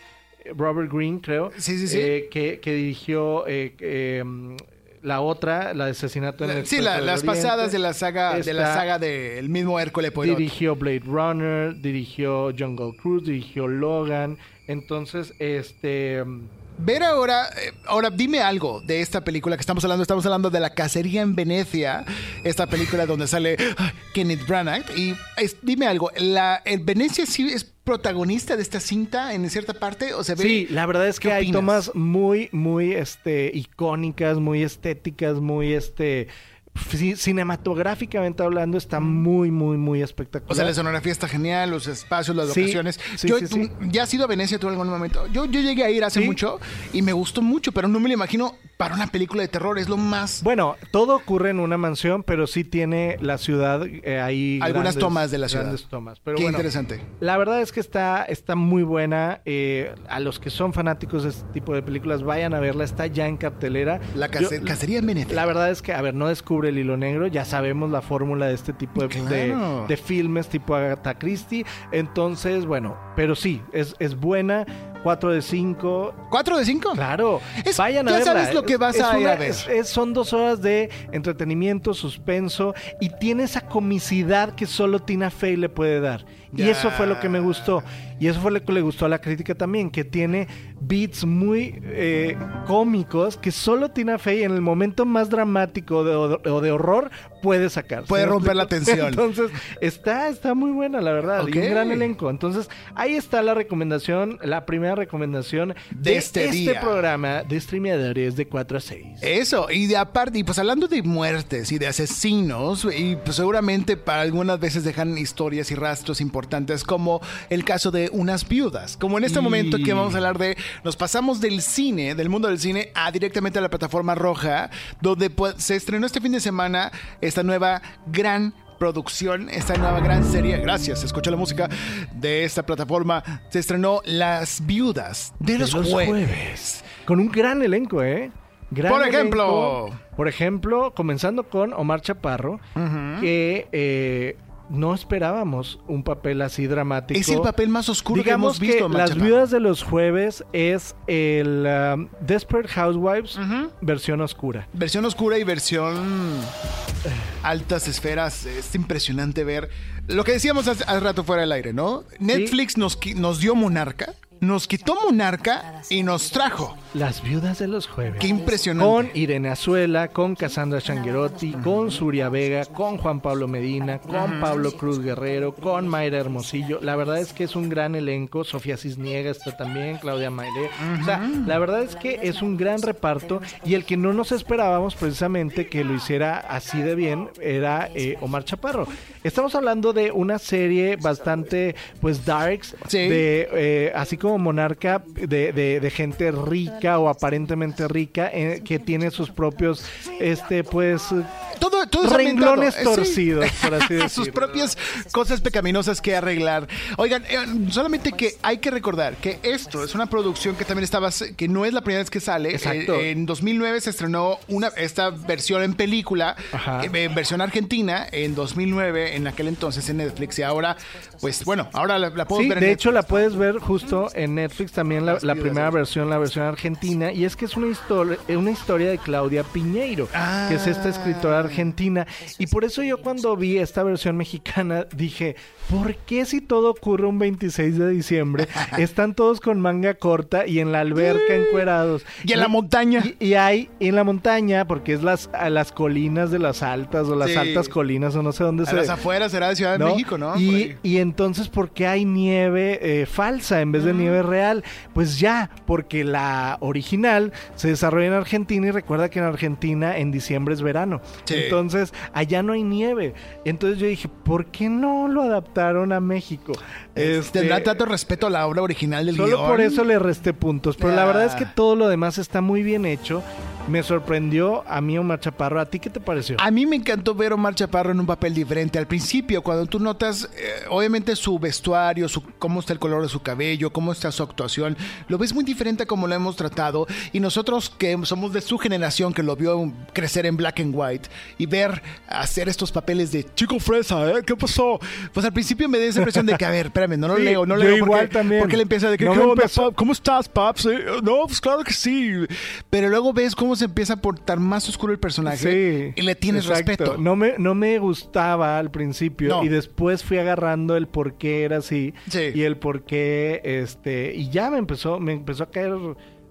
Robert Green, creo. Sí, sí, sí. eh, que, que dirigió eh, um, la otra, la de asesinato en el Sí, la- las Oriente. pasadas de la saga de la saga del mismo Hércules Poirot. Dirigió Blade Runner, dirigió Jungle Cruise, dirigió Logan. Entonces, este. Ver ahora, eh, ahora dime algo de esta película que estamos hablando. Estamos hablando de La Cacería en Venecia, esta película donde sale Kenneth Branagh. Y es- dime algo, la, ¿el Venecia sí es protagonista de esta cinta en cierta parte? ¿O se ve? Sí, la verdad es que ¿Qué hay opinas? tomas muy, muy este, icónicas, muy estéticas, muy este. Ci- Cinematográficamente hablando, está muy, muy, muy espectacular. O sea, la escenografía está genial, los espacios, las Sí, locaciones. sí, yo, sí. ¿Ya has ido a Venecia tú en algún momento? Yo, yo llegué a ir hace mucho y me gustó mucho, pero no me lo imagino para una película de terror. Es lo más... Bueno, todo ocurre en una mansión, pero sí tiene la ciudad eh, ahí. Algunas grandes- tomas de la ciudad. Grandes tomas. Pero Qué bueno, interesante. La verdad es que está, está muy buena. eh, a los que son fanáticos de este tipo de películas, vayan a verla. Está ya en cartelera. La Yo- Cacería en Venecia. La verdad es que, a ver, no descubre el hilo negro. Ya sabemos la fórmula de este tipo de, Claro. de- de filmes tipo Agatha Christie. Entonces, bueno, pero sí, es, es buena. 4 de 5. ¿Cuatro de cinco? Claro, Es- vayan a ya verla. sabes lo que vas Es a ir una- a ver. es- son dos horas de entretenimiento, suspenso y tiene esa comicidad que solo Tina Fey le puede dar. Y eso fue lo que me gustó. Y eso fue lo que le gustó a la crítica también, que tiene beats muy eh, cómicos que solo Tina Fey en el momento más dramático de, o de horror puede sacar. Puede ¿Sí me romper la tensión. <laughs> Entonces, está, está muy buena, la verdad. Y un gran elenco. Entonces, ahí está la recomendación, la primera recomendación De de, este este, día. programa de streameadores de 4 a 6. Eso, y de aparte, y pues hablando de muertes y de asesinos, y pues seguramente para algunas veces dejan historias y rastros importantes, como el caso de unas viudas. Como en este Y- momento que vamos a hablar de, nos pasamos del cine, del mundo del cine, a directamente a la plataforma roja, donde pues, se estrenó este fin de semana esta nueva gran producción, esta nueva gran serie, gracias, escuchó la música de esta plataforma, se estrenó Las Viudas de, los, jueves. Con un gran elenco, ¿eh? Gran Por ejemplo. elenco. Por ejemplo, comenzando con Omar Chaparro, que eh, no esperábamos un papel así dramático. Es el papel más oscuro Digamos que hemos visto. Omar Las. Viudas de los Jueves es el um, Desperate Housewives versión oscura. Versión oscura y versión altas esferas. Es impresionante ver lo que decíamos hace, hace rato fuera del aire, ¿no? Netflix nos, nos dio Monarca, nos quitó Monarca y nos trajo. Las Viudas de los Jueves. Qué impresionante. Con Irene Azuela, con Cassandra Changuerotti, con Suria Vega, con Juan Pablo Medina, con Pablo Cruz Guerrero, con Mayra Hermosillo. La verdad es que es un gran elenco. Sofía Cisniega está también, Claudia Maile. O sea, la verdad es que es un gran reparto y el que no nos esperábamos precisamente que lo hiciera así de bien era eh, Omar Chaparro. Estamos hablando de una serie bastante, pues, darks, Sí. de eh, así como Monarca, de, de- de gente rica o aparentemente rica, eh, que tiene sus propios, este, pues, Todo, todo es renglones eh, sí. torcidos, por así <laughs> decirlo. Sus propias cosas pecaminosas que arreglar. Oigan, eh, solamente que hay que recordar que esto es una producción que también estaba, que no es la primera vez que sale. Exacto. Eh, en 2009 se estrenó una, esta versión en película, Ajá. eh, en versión argentina, en 2009, en aquel entonces en Netflix. Y ahora, pues bueno, ahora la, la podemos Sí, ver en de Netflix. hecho la puedes ver justo en Netflix también la, la primera versión, la versión argentina, y es que es una historia, una historia de Claudia Piñeiro, que es esta escritora Ah. argentina. Y por eso yo cuando vi esta versión mexicana dije, ¿por qué si todo ocurre un 26 de diciembre, <laughs> están todos con manga corta y en la alberca encuerados? Y en la montaña. Y, y hay en la montaña, porque es las, a las colinas de las altas o las Sí. altas colinas o no sé dónde A se... las afueras será de Ciudad de ¿no? México, ¿no? Y, entonces, ¿por qué hay nieve eh, falsa en vez de nieve real? Pues ya, porque la original se desarrolla en Argentina y recuerda que en Argentina en diciembre es verano. Sí. Entonces, allá no hay nieve. Entonces yo dije, ¿por qué no lo adaptaron a México? Este, Tendrá tanto respeto a la obra original del Solo guion. por eso le resté puntos. Pero la verdad es que todo lo demás está muy bien hecho. Me sorprendió a mí Omar Chaparro. ¿A ti qué te pareció? A mí me encantó ver a Omar Chaparro en un papel diferente. Al principio, cuando tú notas, eh, obviamente, su vestuario, su, cómo está el color de su cabello, cómo está su actuación, lo ves muy diferente a como lo hemos tratado. Y nosotros que somos de su generación, que lo vio crecer en black and white, y ver hacer estos papeles de chico fresa, ¿eh? ¿Qué pasó? Pues al principio me dio esa impresión de que, a ver, espérame, no lo Sí, leo, no yo leo. igual porque, también. Porque le empieza de que, No ¿qué me onda, empezó- pap? ¿Cómo estás, paps? Eh, No, pues claro que sí. Pero luego ves cómo se empieza a portar más oscuro el personaje y le tienes exacto. respeto. No me, no me gustaba al principio No. y después fui agarrando el por qué era así Sí. y el por qué, este, y ya me empezó, me empezó a caer,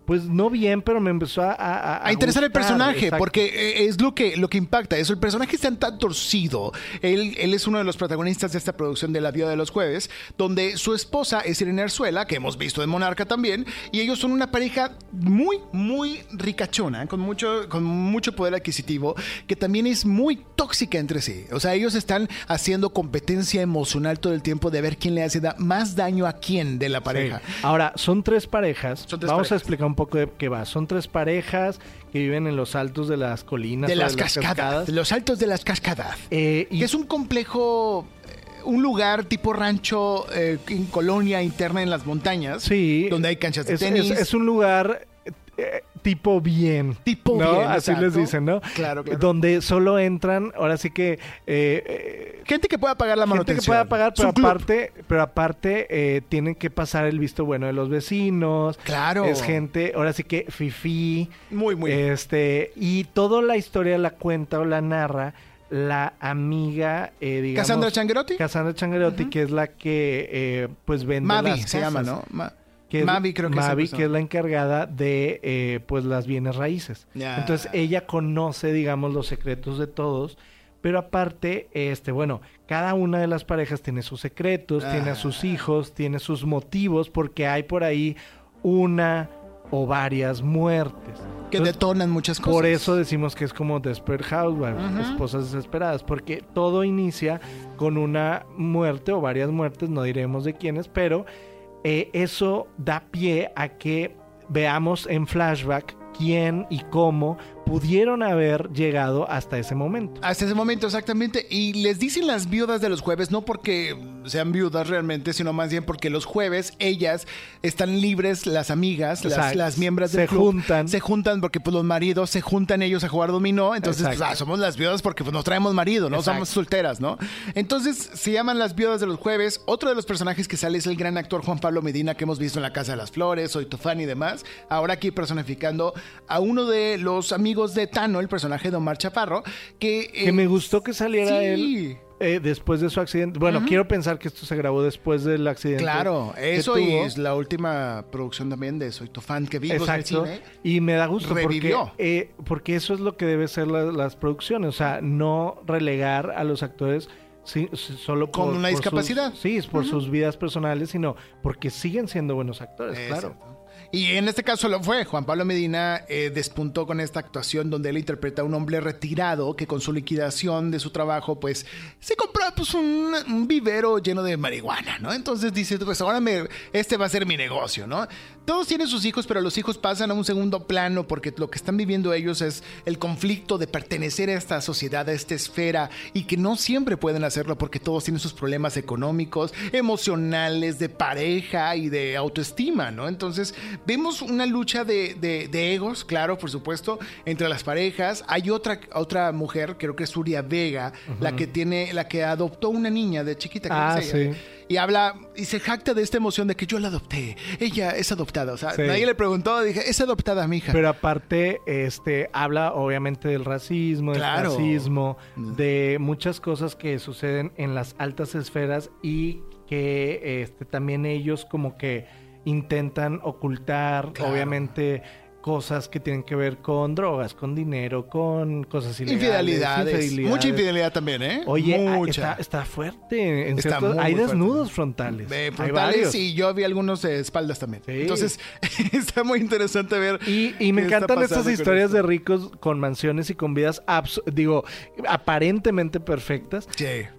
pues no bien, pero me empezó a... A, a interesar el personaje, exacto. porque eh, es lo que, lo que impacta. Eso, el personaje está tan torcido. Él, él es uno de los protagonistas de esta producción de La Vida de los Jueves, donde su esposa es Irene Arzuela, que hemos visto en Monarca también, y ellos son una pareja muy, muy ricachona, con mucho, con mucho poder adquisitivo, que también es muy tóxica entre sí. O sea, ellos están haciendo competencia emocional todo el tiempo de ver quién le hace da- más daño a quién de la pareja. Sí. Ahora, son tres parejas. Son tres Vamos a explicar un poco de qué va. Son tres parejas que viven en los altos de las colinas. De las cascadas, los altos de las cascadas. Eh, y Que es un complejo, eh, un lugar tipo rancho eh, en colonia interna en las montañas. Sí. Donde hay canchas de es, tenis. Es, es un lugar eh, tipo bien. Tipo ¿no? bien, Así exacto. les dicen, ¿no? Claro, claro. Donde solo entran, ahora sí que... eh, eh, Gente que pueda pagar la gente manutención. que pueda pagar, pero aparte, pero aparte eh, tienen que pasar el visto bueno de los vecinos. Claro. Es gente, ahora sí que fifi. Muy, muy. Este, y toda la historia la cuenta o la narra la amiga, eh, digamos... Cassandra Changuerotti. Cassandra Changuerotti, que es la que, eh, pues, vende Mavi las se llama. ¿no? Ma- que es- Mavi creo que Mavi, que es la encargada de eh, pues las bienes raíces. Entonces ella conoce, digamos, los secretos de todos, pero aparte, este, bueno, cada una de las parejas tiene sus secretos, tiene a sus Ah. hijos, tiene sus motivos, porque hay por ahí una o varias muertes. Que Entonces, detonan muchas cosas. por eso decimos que es como Desperate Housewives, esposas desesperadas, porque todo inicia con una muerte o varias muertes, no diremos de quiénes, pero eh, eso da pie a que veamos en flashback quién y cómo pudieron haber llegado hasta ese momento. Hasta ese momento, exactamente. Y les dicen las viudas de los jueves, no porque sean viudas realmente, sino más bien porque los jueves ellas están libres, las amigas, las, Exacto. las miembros Se del club, juntan. Se juntan porque pues los maridos se juntan ellos a jugar dominó. Entonces, pues, ah, somos las viudas porque pues, nos traemos marido, ¿no? Exacto. Somos solteras, ¿no? Entonces, se llaman las viudas de los jueves. Otro de los personajes que sale es el gran actor Juan Pablo Medina que hemos visto en La Casa de las Flores, Soy tu fan y demás. Ahora aquí personificando a uno de los amigos de Tano, el personaje de Omar Chaparro, que... Que eh, me gustó que saliera sí. él eh, después de su accidente. Bueno, quiero pensar que esto se grabó después del accidente. Claro, eso y es la última producción también de Soy tu fan que vimos Exacto. en el cine. Y me da gusto porque, eh, porque eso es lo que debe ser la- las producciones. O sea, no relegar a los actores sí, solo Con una por discapacidad. sus- sí, es por sus vidas personales, sino porque siguen siendo buenos actores, claro. Y en este caso lo fue. Juan Pablo Medina eh, despuntó con esta actuación donde él interpreta a un hombre retirado que con su liquidación de su trabajo, pues se compró pues, un, un vivero lleno de marihuana, ¿no? Entonces dice, pues ahora me, este va a ser mi negocio, ¿no? Todos tienen sus hijos, pero los hijos pasan a un segundo plano porque lo que están viviendo ellos es el conflicto de pertenecer a esta sociedad, a esta esfera, y que no siempre pueden hacerlo porque todos tienen sus problemas económicos, emocionales, de pareja y de autoestima, ¿no? Entonces vemos una lucha de, de, egos, claro, por supuesto, entre las parejas. Hay otra, otra mujer, creo que es Surya Vega, la que tiene, la que adoptó una niña de chiquita. Ah, sí y habla y se jacta de esta emoción de que yo la adopté. Ella es adoptada. O sea, nadie le preguntó, dije, es adoptada mi hija. Pero aparte, este, habla obviamente del racismo, del racismo, mm. de muchas cosas que suceden en las altas esferas y que este, también ellos como que intentan ocultar, obviamente cosas que tienen que ver con drogas, con dinero, con cosas ilegales. Infidelidades. Mucha infidelidad también, ¿eh? Oye, Mucha. Está, fuerte. hay desnudos frontales. frontales y yo vi algunos de espaldas también. Entonces, <laughs> está muy interesante ver. Y, me encantan estas historias de ricos con mansiones y con vidas, digo, aparentemente perfectas,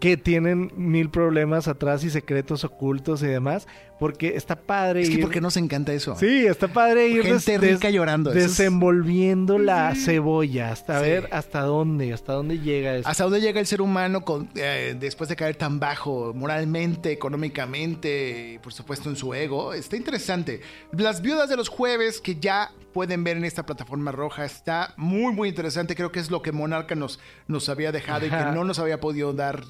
que tienen mil problemas atrás y secretos ocultos y demás porque está padre. Es que porque nos encanta eso. Sí, está padre ir Gente rica llorando. Desenvolviendo la cebolla hasta ver hasta dónde, hasta dónde llega eso. Hasta dónde llega el ser humano con, eh, después de caer tan bajo moralmente, económicamente, y por supuesto en su ego. Está interesante. Las viudas de los jueves que ya pueden ver en esta plataforma roja está muy, muy interesante. Creo que es lo que Monarca nos, nos había dejado y que no nos había podido dar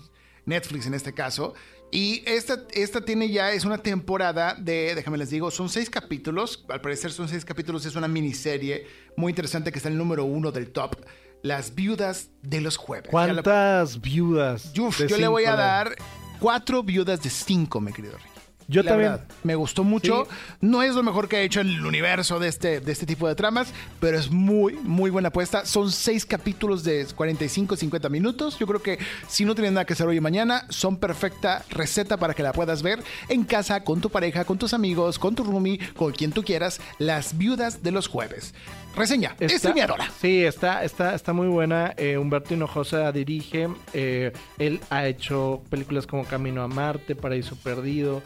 Netflix en este caso. Y esta, esta tiene ya, es una temporada de, déjame les digo, son seis capítulos. Al parecer son seis capítulos, es una miniserie muy interesante que está en el número uno del top. Las viudas de los jueves. ¿Cuántas viudas? yo le voy a dar cuatro viudas de cinco, mi querido Ricky. Yo también. me gustó mucho. No es lo mejor que ha hecho en el universo de este, de este tipo de tramas, pero es muy, muy buena apuesta. Son seis capítulos de 45, 50 minutos. Yo creo que si no tienes nada que hacer hoy y mañana, son perfecta receta para que la puedas ver en casa, con tu pareja, con tus amigos, con tu roomie, con quien tú quieras. Las viudas de los jueves. Reseña, está, streameadora. Sí, está, está, está muy buena. Eh, Humberto Hinojosa dirige. Eh, él ha hecho películas como Camino a Marte, Paraíso Perdido.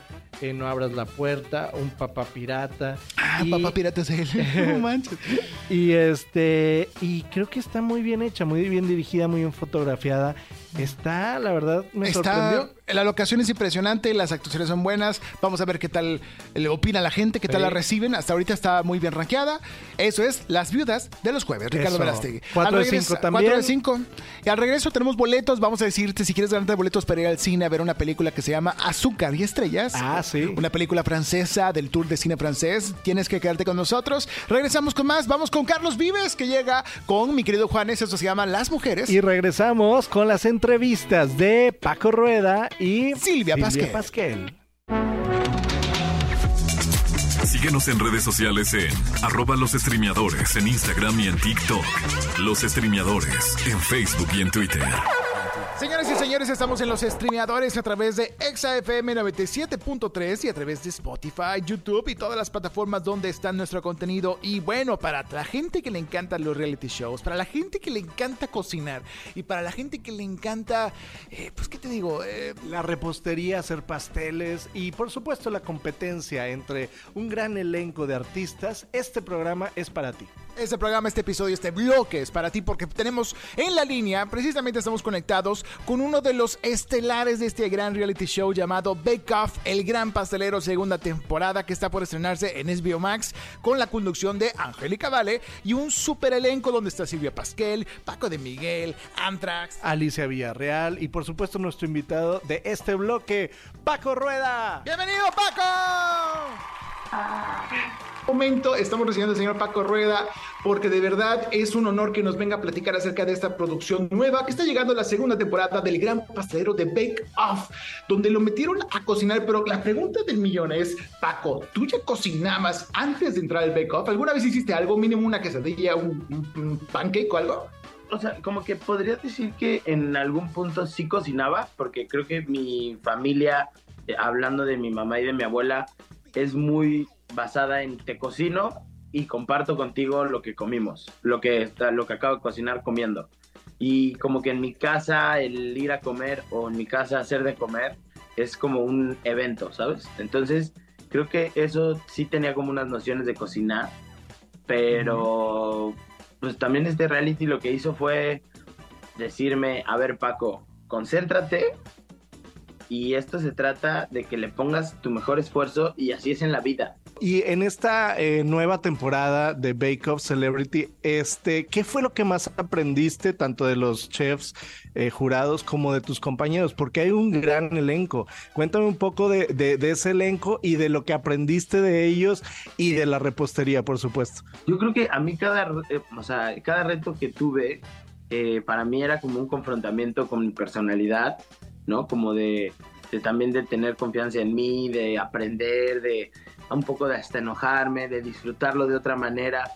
No abras la puerta, un papá pirata. Ah, papá pirata es él. <laughs> no manches. Y este, y creo que está muy bien hecha, muy bien dirigida, muy bien fotografiada. Está, la verdad, me sorprendió. La locación es impresionante, las actuaciones son buenas. Vamos a ver qué tal le opina la gente, qué tal la reciben. Hasta ahorita está muy bien rankeada. Eso es Las Viudas de los Jueves, Ricardo Verástegui. 4 de 5 también. 4 de 5. Y al regreso tenemos boletos. Vamos a decirte si quieres ganarte boletos para ir al cine a ver una película que se llama Azúcar y Estrellas. Ah, sí. Una película francesa del Tour de Cine Francés. Tienes que quedarte con nosotros. Regresamos con más. Vamos con Carlos Vives, que llega con mi querido Juanes. Eso se llama Las Mujeres. Y regresamos con las entrevistas de Paco Rueda y Silvia, Pasquel. Síguenos en redes sociales en arroba los streameadores en Instagram y en TikTok. Los streameadores en Facebook y en Twitter. Señores y señores, estamos en los streameadores a través de ExaFM 97.3 y a través de Spotify, YouTube y todas las plataformas donde está nuestro contenido. Y bueno, para la gente que le encantan los reality shows, para la gente que le encanta cocinar y para la gente que le encanta, eh, pues, ¿qué te digo? Eh, la repostería, hacer pasteles y por supuesto la competencia entre un gran elenco de artistas, este programa es para ti. Este programa, este episodio, este bloque es para ti porque tenemos en la línea, precisamente estamos conectados con uno de los estelares de este gran reality show llamado Bake Off, el gran pastelero segunda temporada que está por estrenarse en SBO Max con la conducción de Angélica Vale y un super elenco donde está Silvia Pasquel, Paco de Miguel, Antrax, Alicia Villarreal y por supuesto nuestro invitado de este bloque, Paco Rueda. ¡Bienvenido Paco! Momento estamos recibiendo al señor Paco Rueda porque de verdad es un honor que nos venga a platicar acerca de esta producción nueva que está llegando a la segunda temporada del gran pastelero de Bake Off, donde lo metieron a cocinar, pero la pregunta del millón es, Paco, ¿tú ya cocinabas antes de entrar al Bake Off? ¿Alguna vez hiciste algo, mínimo una quesadilla, un, un pancake o algo? o sea, como que podría decir que en algún punto sí cocinaba, porque creo que mi familia, eh, hablando de mi mamá y de mi abuela, es muy basada en te cocino y comparto contigo lo que comimos, lo que, está, lo que acabo de cocinar comiendo. Y como que en mi casa el ir a comer o en mi casa hacer de comer es como un evento, ¿sabes? Entonces creo que eso sí tenía como unas nociones de cocinar, pero pues también este reality lo que hizo fue decirme, a ver Paco, concéntrate y esto se trata de que le pongas tu mejor esfuerzo y así es en la vida Y en esta eh, nueva temporada de Bake Off Celebrity, este, ¿qué fue lo que más aprendiste tanto de los chefs eh, jurados como de tus compañeros? Porque hay un gran elenco. Cuéntame un poco de, de, ese elenco y de lo que aprendiste de ellos y de la repostería, por supuesto. Yo creo que a mí cada, eh, o sea, cada reto que tuve, para mí era como un confrontamiento con mi personalidad, ¿no? Como de también de tener confianza en mí, de aprender, de un poco de hasta enojarme, de disfrutarlo de otra manera.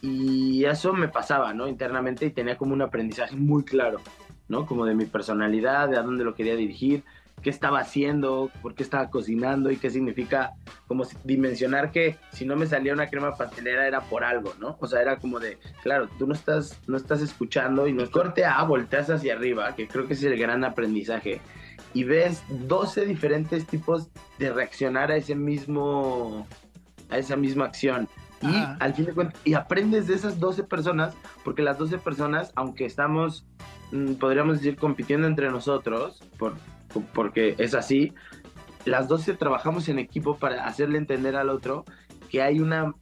Y eso me pasaba, ¿no? Internamente y tenía como un aprendizaje muy claro, ¿no? Como de mi personalidad, de a dónde lo quería dirigir, qué estaba haciendo, por qué estaba cocinando y qué significa como dimensionar que si no me salía una crema pastelera era por algo, ¿no? O sea, era como de, claro, tú no estás, no estás escuchando y no corte A, volteas hacia arriba, que creo que es el gran aprendizaje y ves 12 diferentes tipos de reaccionar a ese mismo a esa misma acción. Y al fin de cuentas, y aprendes de esas 12 personas, porque las 12 personas, aunque estamos, mm, podríamos decir, compitiendo entre nosotros, por, porque es así, las 12 trabajamos en equipo para hacerle entender al otro que hay una,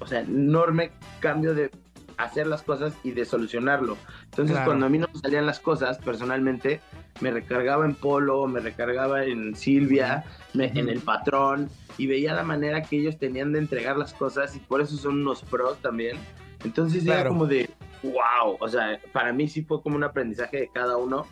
o sea, enorme cambio de hacer las cosas y de solucionarlo. Entonces, cuando a mí no me salían las cosas, personalmente, me recargaba en Polo, me recargaba en Silvia, en el patrón, y veía la manera que ellos tenían de entregar las cosas, y por eso son unos pros también. Entonces era como de, wow, o sea, para mí sí fue como un aprendizaje de cada uno.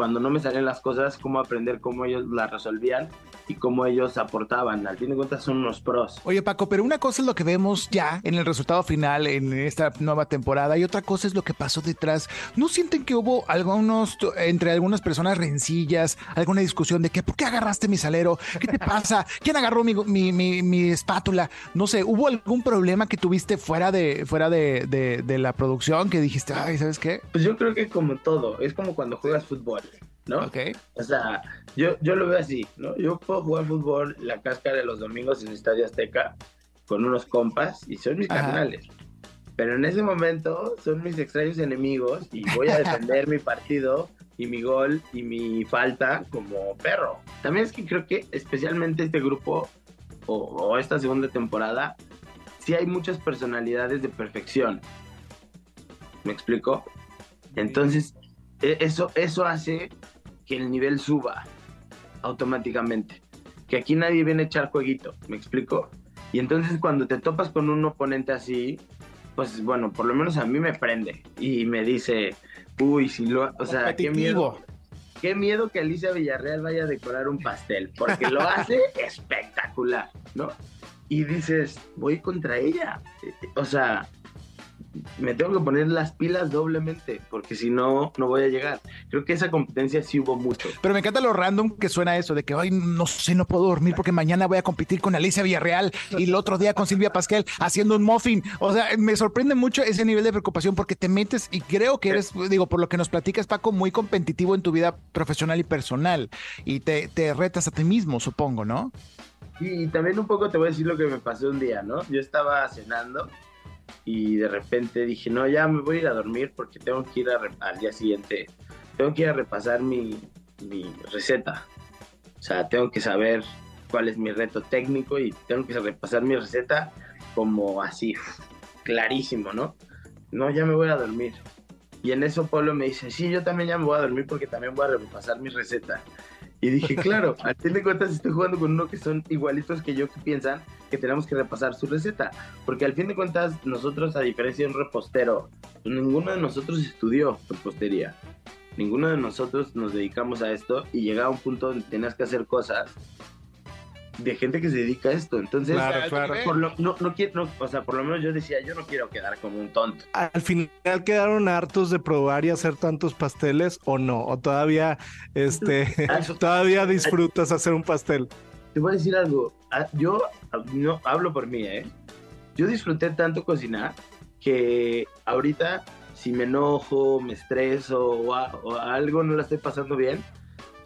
Cuando no me salían las cosas, cómo aprender cómo ellos las resolvían y cómo ellos aportaban. Al fin de cuentas son unos pros. Oye Paco, pero una cosa es lo que vemos ya en el resultado final en esta nueva temporada y otra cosa es lo que pasó detrás. ¿No sienten que hubo algunos, entre algunas personas rencillas, alguna discusión de que ¿por qué agarraste mi salero? ¿Qué te pasa? ¿Quién agarró mi, mi, mi, espátula? No sé, ¿hubo algún problema que tuviste fuera de, fuera de, de, de la producción que dijiste, ay, ¿sabes qué? Pues yo creo que como todo, es como cuando juegas fútbol. ¿No? Ok. O sea, yo, yo lo veo así, ¿no? Yo puedo jugar fútbol la cáscara de los domingos en el Estadio Azteca con unos compas y son mis carnales. Pero en ese momento son mis extraños enemigos y voy a defender mi partido y mi gol y mi falta como perro. También es que creo que especialmente este grupo o, o esta segunda temporada, sí hay muchas personalidades de perfección. ¿Me explico? Entonces, e, eso, eso hace que el nivel suba automáticamente. Que aquí nadie viene a echar jueguito, ¿me explico? Y entonces cuando te topas con un oponente así, pues bueno, por lo menos a mí me prende y me dice, uy, si lo, o sea, qué miedo. Qué miedo que Alicia Villarreal vaya a decorar un pastel, porque lo hace <laughs> espectacular, ¿no? Y dices, voy contra ella. O sea, me tengo que poner las pilas doblemente, porque si no, no voy a llegar. Creo que esa competencia sí hubo mucho. Pero me encanta lo random que suena eso, de que hoy no sé, no puedo dormir porque mañana voy a competir con Alicia Villarreal y el otro día con Silvia Pasquel haciendo un muffin. O sea, me sorprende mucho ese nivel de preocupación porque te metes y creo que eres, digo, por lo que nos platicas, Paco, muy competitivo en tu vida profesional y personal y te, te retas a ti mismo, supongo, ¿no? Y también un poco te voy a decir lo que me pasó un día, ¿no? Yo estaba cenando y de repente dije, no, ya me voy a ir a dormir porque tengo que ir al día siguiente, tengo que ir a repasar mi, mi receta. O sea, tengo que saber cuál es mi reto técnico y tengo que repasar mi receta como así, clarísimo, ¿no? No, ya me voy a dormir. Y en eso Pablo me dice, sí, yo también ya me voy a dormir porque también voy a repasar mi receta. Y dije, claro, al fin de cuentas estoy jugando con uno que son igualitos que yo que piensan que tenemos que repasar su receta. Porque al fin de cuentas nosotros, a diferencia de un repostero, ninguno de nosotros estudió repostería. Ninguno de nosotros nos dedicamos a esto y llegaba un punto donde tenías que hacer cosas de gente que se dedica a esto. Entonces, Por lo, no, no quiero, o sea, por lo menos yo decía, yo no quiero quedar como un tonto. Al final quedaron hartos de probar y hacer tantos pasteles o no, o todavía, este, <laughs> <laughs> todavía disfrutas hacer un pastel. Te voy a decir algo, ah, yo no hablo por mí, ¿eh? Yo disfruté tanto cocinar que ahorita si me enojo, me estreso o, o algo no la estoy pasando bien,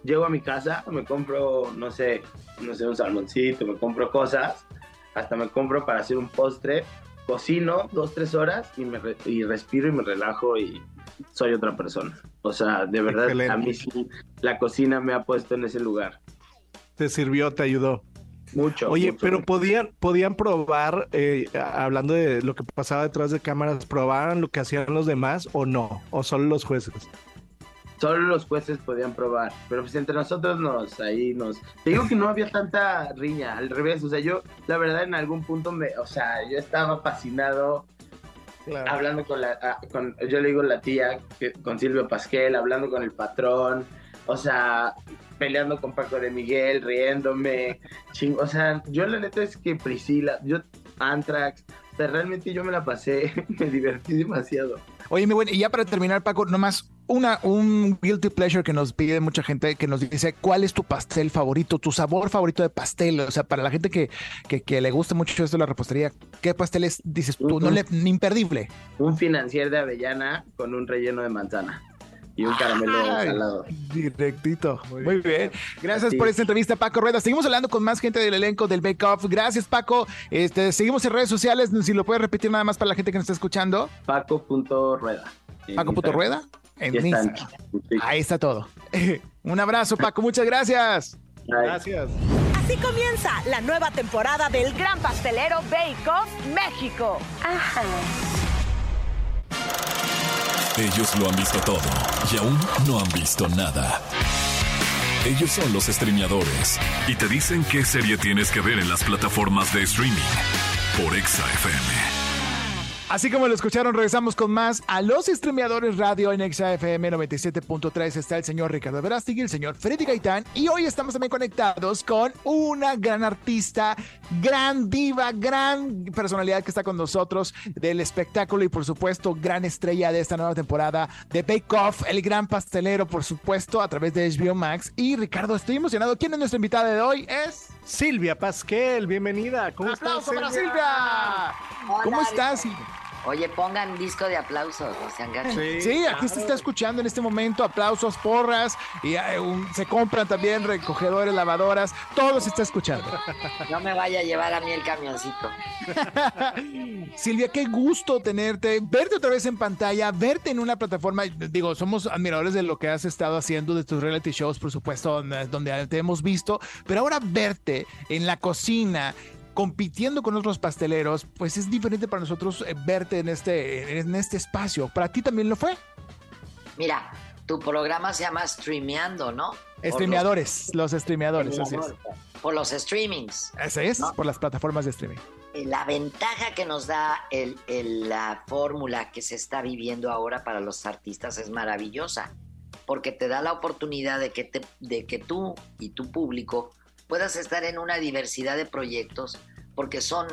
llego a mi casa, me compro, no sé, no sé, un salmoncito, me compro cosas, hasta me compro para hacer un postre, cocino dos, tres horas y, me y respiro y me relajo y soy otra persona. O sea, de verdad, a mí sí, la cocina me ha puesto en ese lugar. Te sirvió, te ayudó. Mucho. Oye, mucho. pero podían, podían probar, eh, hablando de lo que pasaba detrás de cámaras, ¿probaban lo que hacían los demás o no? ¿O solo los jueces? Solo los jueces podían probar, pero pues entre nosotros nos, ahí nos... Te digo que no había tanta riña, al revés, o sea, yo, la verdad, en algún punto me, o sea, yo estaba fascinado hablando con la, ah, con, yo le digo la tía, que, con Silvio Pasquel, hablando con el patrón, o sea, peleando con Paco de Miguel, riéndome, ching, o sea, yo la neta es que Priscila, yo, Antrax, o sea, realmente yo me la pasé, <laughs> me divertí demasiado. Oye, mi buen, y ya para terminar, Paco, nomás una, un guilty pleasure que nos pide mucha gente que nos dice, ¿cuál es tu pastel favorito, tu sabor favorito de pastel? O sea, para la gente que, que, que le gusta mucho esto de la repostería, ¿qué pastel es, dices tú, no le, imperdible? Un financier de avellana con un relleno de manzana y un caramelo Ay, salado. Directito. Muy bien. Gracias por esta entrevista, Paco Rueda. Seguimos hablando con más gente del elenco del Bake Off. Gracias, Paco. Este, seguimos en redes sociales. Si lo puedes repetir nada más para la gente que nos está escuchando. Paco.rueda. Paco.rueda. En En Instagram. Instagram. Ahí está todo. <laughs> Un abrazo, Paco. Muchas gracias. Gracias. Así comienza la nueva temporada del Gran Pastelero Bake Off México. Ajá. Ellos lo han visto todo y aún no han visto nada. Ellos son los streameadores y te dicen qué serie tienes que ver en las plataformas de streaming por Exa FM. Así como lo escucharon, regresamos con más a los streameadores radio en XAFM 97.3. Está el señor Ricardo Verástegui, el señor Freddy Gaitán. Y hoy estamos también conectados con una gran artista, gran diva, gran personalidad que está con nosotros del espectáculo y, por supuesto, gran estrella de esta nueva temporada de Bake Off, el gran pastelero, por supuesto, a través de HBO Max. Y Ricardo, estoy emocionado. ¿Quién es nuestra invitada de hoy? Es. Silvia Pasquel, bienvenida. ¿Cómo ¡Un estás, aplauso para Silvia? Silvia! ¿Cómo estás, Silvia? Oye, pongan disco de aplausos, sean gachos. Sí, aquí se está escuchando en este momento aplausos, porras, y eh, un- se compran también recogedores, lavadoras, todo se está escuchando. <laughs> No me vaya a llevar a mí el camioncito. <laughs> Silvia, qué gusto tenerte, verte otra vez en pantalla, verte en una plataforma, digo, somos admiradores de lo que has estado haciendo de tus reality shows, por supuesto, donde te hemos visto, pero ahora verte en la cocina, compitiendo con otros pasteleros, pues es diferente para nosotros eh, verte en este, en este espacio. ¿Para ti también lo fue? Mira, tu programa se llama Streameando, ¿no? Streameadores, los streameadores, los- así es. Por los streamings. Ese es, ¿No? por las plataformas de streaming. La ventaja que nos da el, el- la fórmula que se está viviendo ahora para los artistas es maravillosa, porque te da la oportunidad de que, te- de que tú y tu público puedas estar en una diversidad de proyectos, porque son,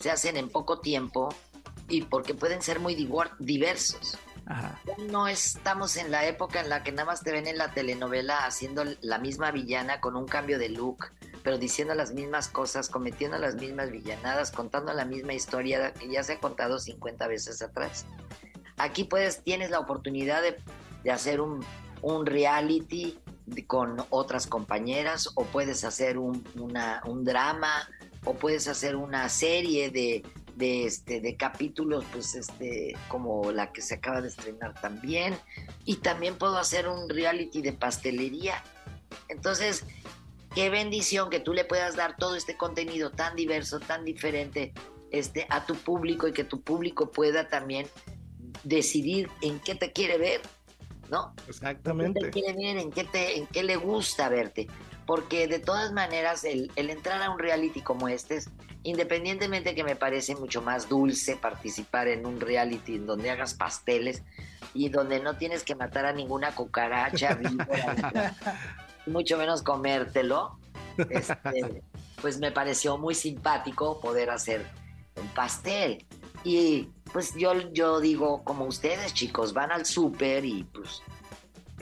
se hacen en poco tiempo y porque pueden ser muy diversos. Ajá. No estamos en la época en la que nada más te ven en la telenovela haciendo la misma villana con un cambio de look, pero diciendo las mismas cosas, cometiendo las mismas villanadas, contando la misma historia que ya se ha contado 50 veces atrás. Aquí puedes, tienes la oportunidad de, de hacer un, un reality con otras compañeras, o puedes hacer un, un drama, o puedes hacer una serie de, de, este, de capítulos, pues este, como la que se acaba de estrenar también. Y también puedo hacer un reality de pastelería. Entonces, qué bendición que tú le puedas dar todo este contenido tan diverso, tan diferente este, a tu público y que tu público pueda también decidir en qué te quiere ver, ¿no? ¿Qué te Exactamente. quiere ver? ¿En qué, te, ¿En qué le gusta verte? Porque de todas maneras, el, el entrar a un reality como este, es, independientemente que me parece mucho más dulce participar en un reality en donde hagas pasteles y donde no tienes que matar a ninguna cucaracha, <laughs> víbora, mucho menos comértelo, este, <laughs> pues me pareció muy simpático poder hacer un pastel. Y pues yo, yo digo, como ustedes chicos, van al súper y pues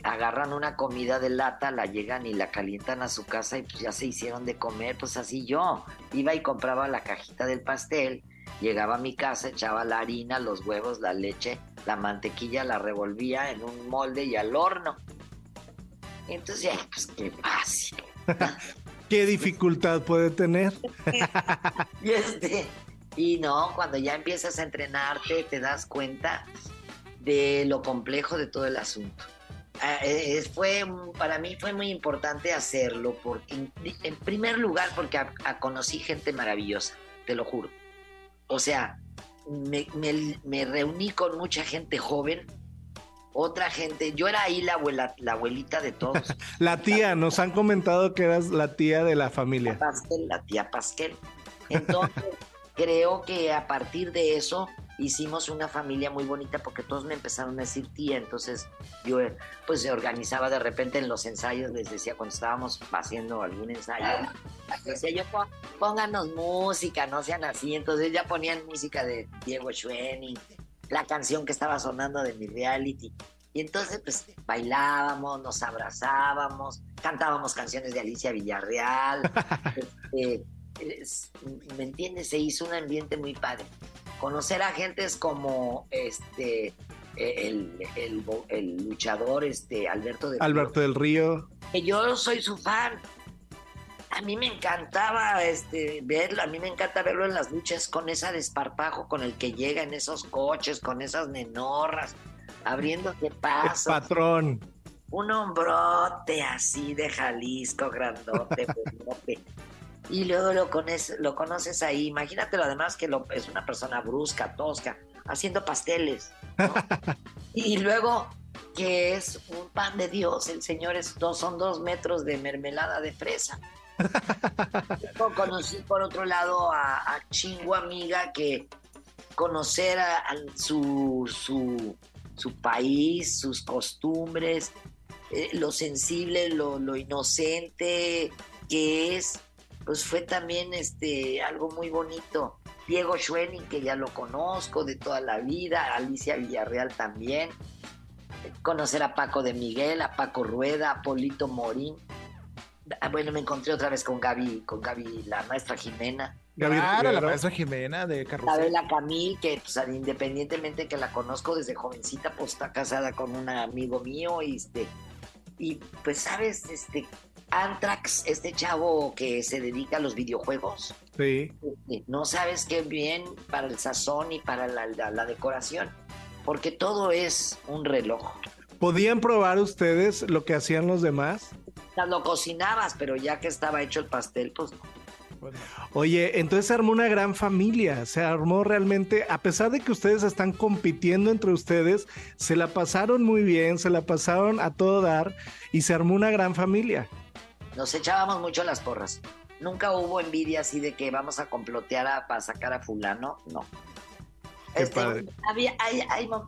agarran una comida de lata, la llegan y la calientan a su casa y pues ya se hicieron de comer, pues así yo iba y compraba la cajita del pastel, llegaba a mi casa, echaba la harina, los huevos, la leche, la mantequilla, la revolvía en un molde y al horno. Entonces, pues qué fácil. <laughs> ¿Qué dificultad puede tener? <laughs> Y este, y no, cuando ya empiezas a entrenarte, te das cuenta de lo complejo de todo el asunto. eh, fue para mí fue muy importante hacerlo porque en, primer lugar porque conocí gente maravillosa, te lo juro. O sea, me, me, reuní con mucha gente joven, otra gente, yo era ahí la abuela, la abuelita de todos. <laughs> la tía, nos han comentado que eras la tía de la familia. La, Pasquel, la tía Pasquel. Entonces, creo que a partir de eso hicimos una familia muy bonita porque todos me empezaron a decir tía, entonces yo pues se organizaba de repente en los ensayos, les decía cuando estábamos haciendo algún ensayo, decía yo pónganos música, no sean así, entonces ya ponían música de Diego Schwenning, la canción que estaba sonando de mi reality. Y entonces, pues, bailábamos, nos abrazábamos, cantábamos canciones de Alicia Villarreal. <laughs> Este, ¿Me entiendes? Se hizo un ambiente muy padre conocer a gentes como este el, el, luchador este Alberto del Alberto del Río. Que yo soy su fan. A mí me encantaba este verlo, a mí me encanta verlo en las luchas con ese desparpajo con el que llega en esos coches, con esas nenorras, abriéndose paso. patrón. Un hombrote así de Jalisco, grandote, <laughs> y luego lo, conoces, lo conoces ahí. Imagínatelo además que lo, es una persona brusca, tosca, haciendo pasteles. <laughs> y luego que es un pan de Dios, el Señor es dos, son dos metros de mermelada de fresa. <laughs> conocí por otro lado a, a Chingo Amiga que conocer a, su, su, su, país, sus costumbres, eh, lo sensible, lo, lo inocente que es pues fue también este, algo muy bonito. Diego Schwenning, que ya lo conozco de toda la vida, Alicia Villarreal también. Conocer a Paco de Miguel, a Paco Rueda, a Polito Morín. Ah, bueno, me encontré otra vez con Gaby, con Gaby, la maestra Jimena. Gaby, claro, la maestra Jimena de Carrusel. La Camil, que pues, independientemente que la conozco desde jovencita, pues está casada con un amigo mío y este y pues sabes, este Antrax, este chavo que se dedica a los videojuegos. Sí. No sabes qué bien para el sazón y para la, decoración, porque todo es un reloj. ¿Podían probar ustedes lo que hacían los demás? Lo cocinabas, pero ya que estaba hecho el pastel, pues Oye, entonces se armó una gran familia, se armó realmente, a pesar de que ustedes están compitiendo entre ustedes, se la pasaron muy bien, se la pasaron a todo dar y se armó una gran familia. Nos echábamos mucho las porras. Nunca hubo envidia así de que vamos a complotear a, para sacar a fulano, no. Este, había, hay,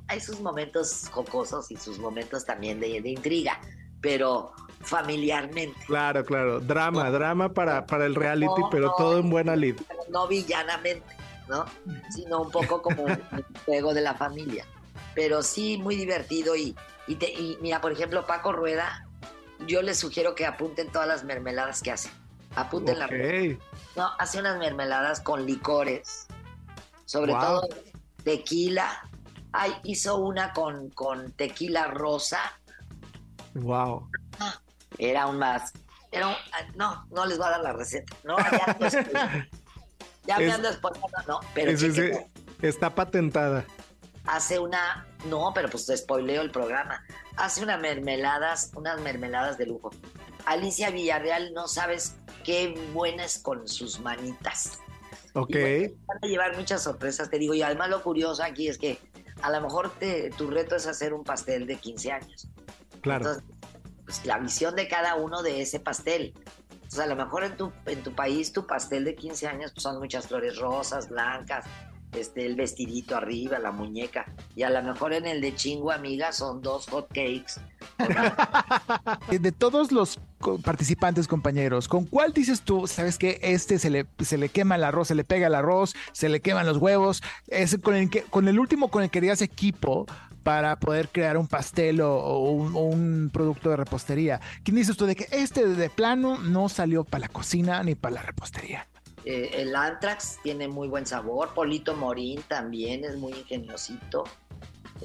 hay, sus momentos jocosos y sus momentos también de, intriga, pero familiarmente. Claro, claro. Drama, drama para, para el reality, pero todo en buena lid. No villanamente, ¿no? Sino un poco como <laughs> el juego de la familia. Pero sí, muy divertido. Y, y, y mira, por ejemplo, Paco Rueda yo les sugiero que apunten todas las mermeladas que hace. Apunten la. No, hace unas mermeladas con licores. Sobre todo tequila. Ay, hizo una con, con tequila rosa. Wow. era un más. Era un, ah, no, no les voy a dar la receta. No, ya, <laughs> me ando exponiendo, no. Pero está patentada. Hace una. No, pero pues te spoileo el programa hace unas mermeladas, unas mermeladas de lujo. Alicia Villarreal, no sabes qué buena es con sus manitas. Ok. van a llevar muchas sorpresas, te digo. Y además lo curioso aquí es que a lo mejor te, tu reto es hacer un pastel de 15 años. Claro. Entonces, pues la visión de cada uno de ese pastel. Entonces, a lo mejor en tu, en tu país tu pastel de 15 años pues, son muchas flores rosas, blancas, este, el vestidito arriba, la muñeca. Y a lo mejor en el de chingo, amiga, son dos hot cakes. <laughs> de todos los participantes, compañeros, ¿con cuál dices tú, sabes que este se le, se le quema el arroz, se le pega el arroz, se le queman los huevos? Es con el, que, con el último con el que harías equipo para poder crear un pastel o, un, producto de repostería. ¿Quién dices tú de que este de plano no salió para la cocina ni para la repostería? Eh, el Antrax tiene muy buen sabor. Polito Morín también es muy ingeniosito.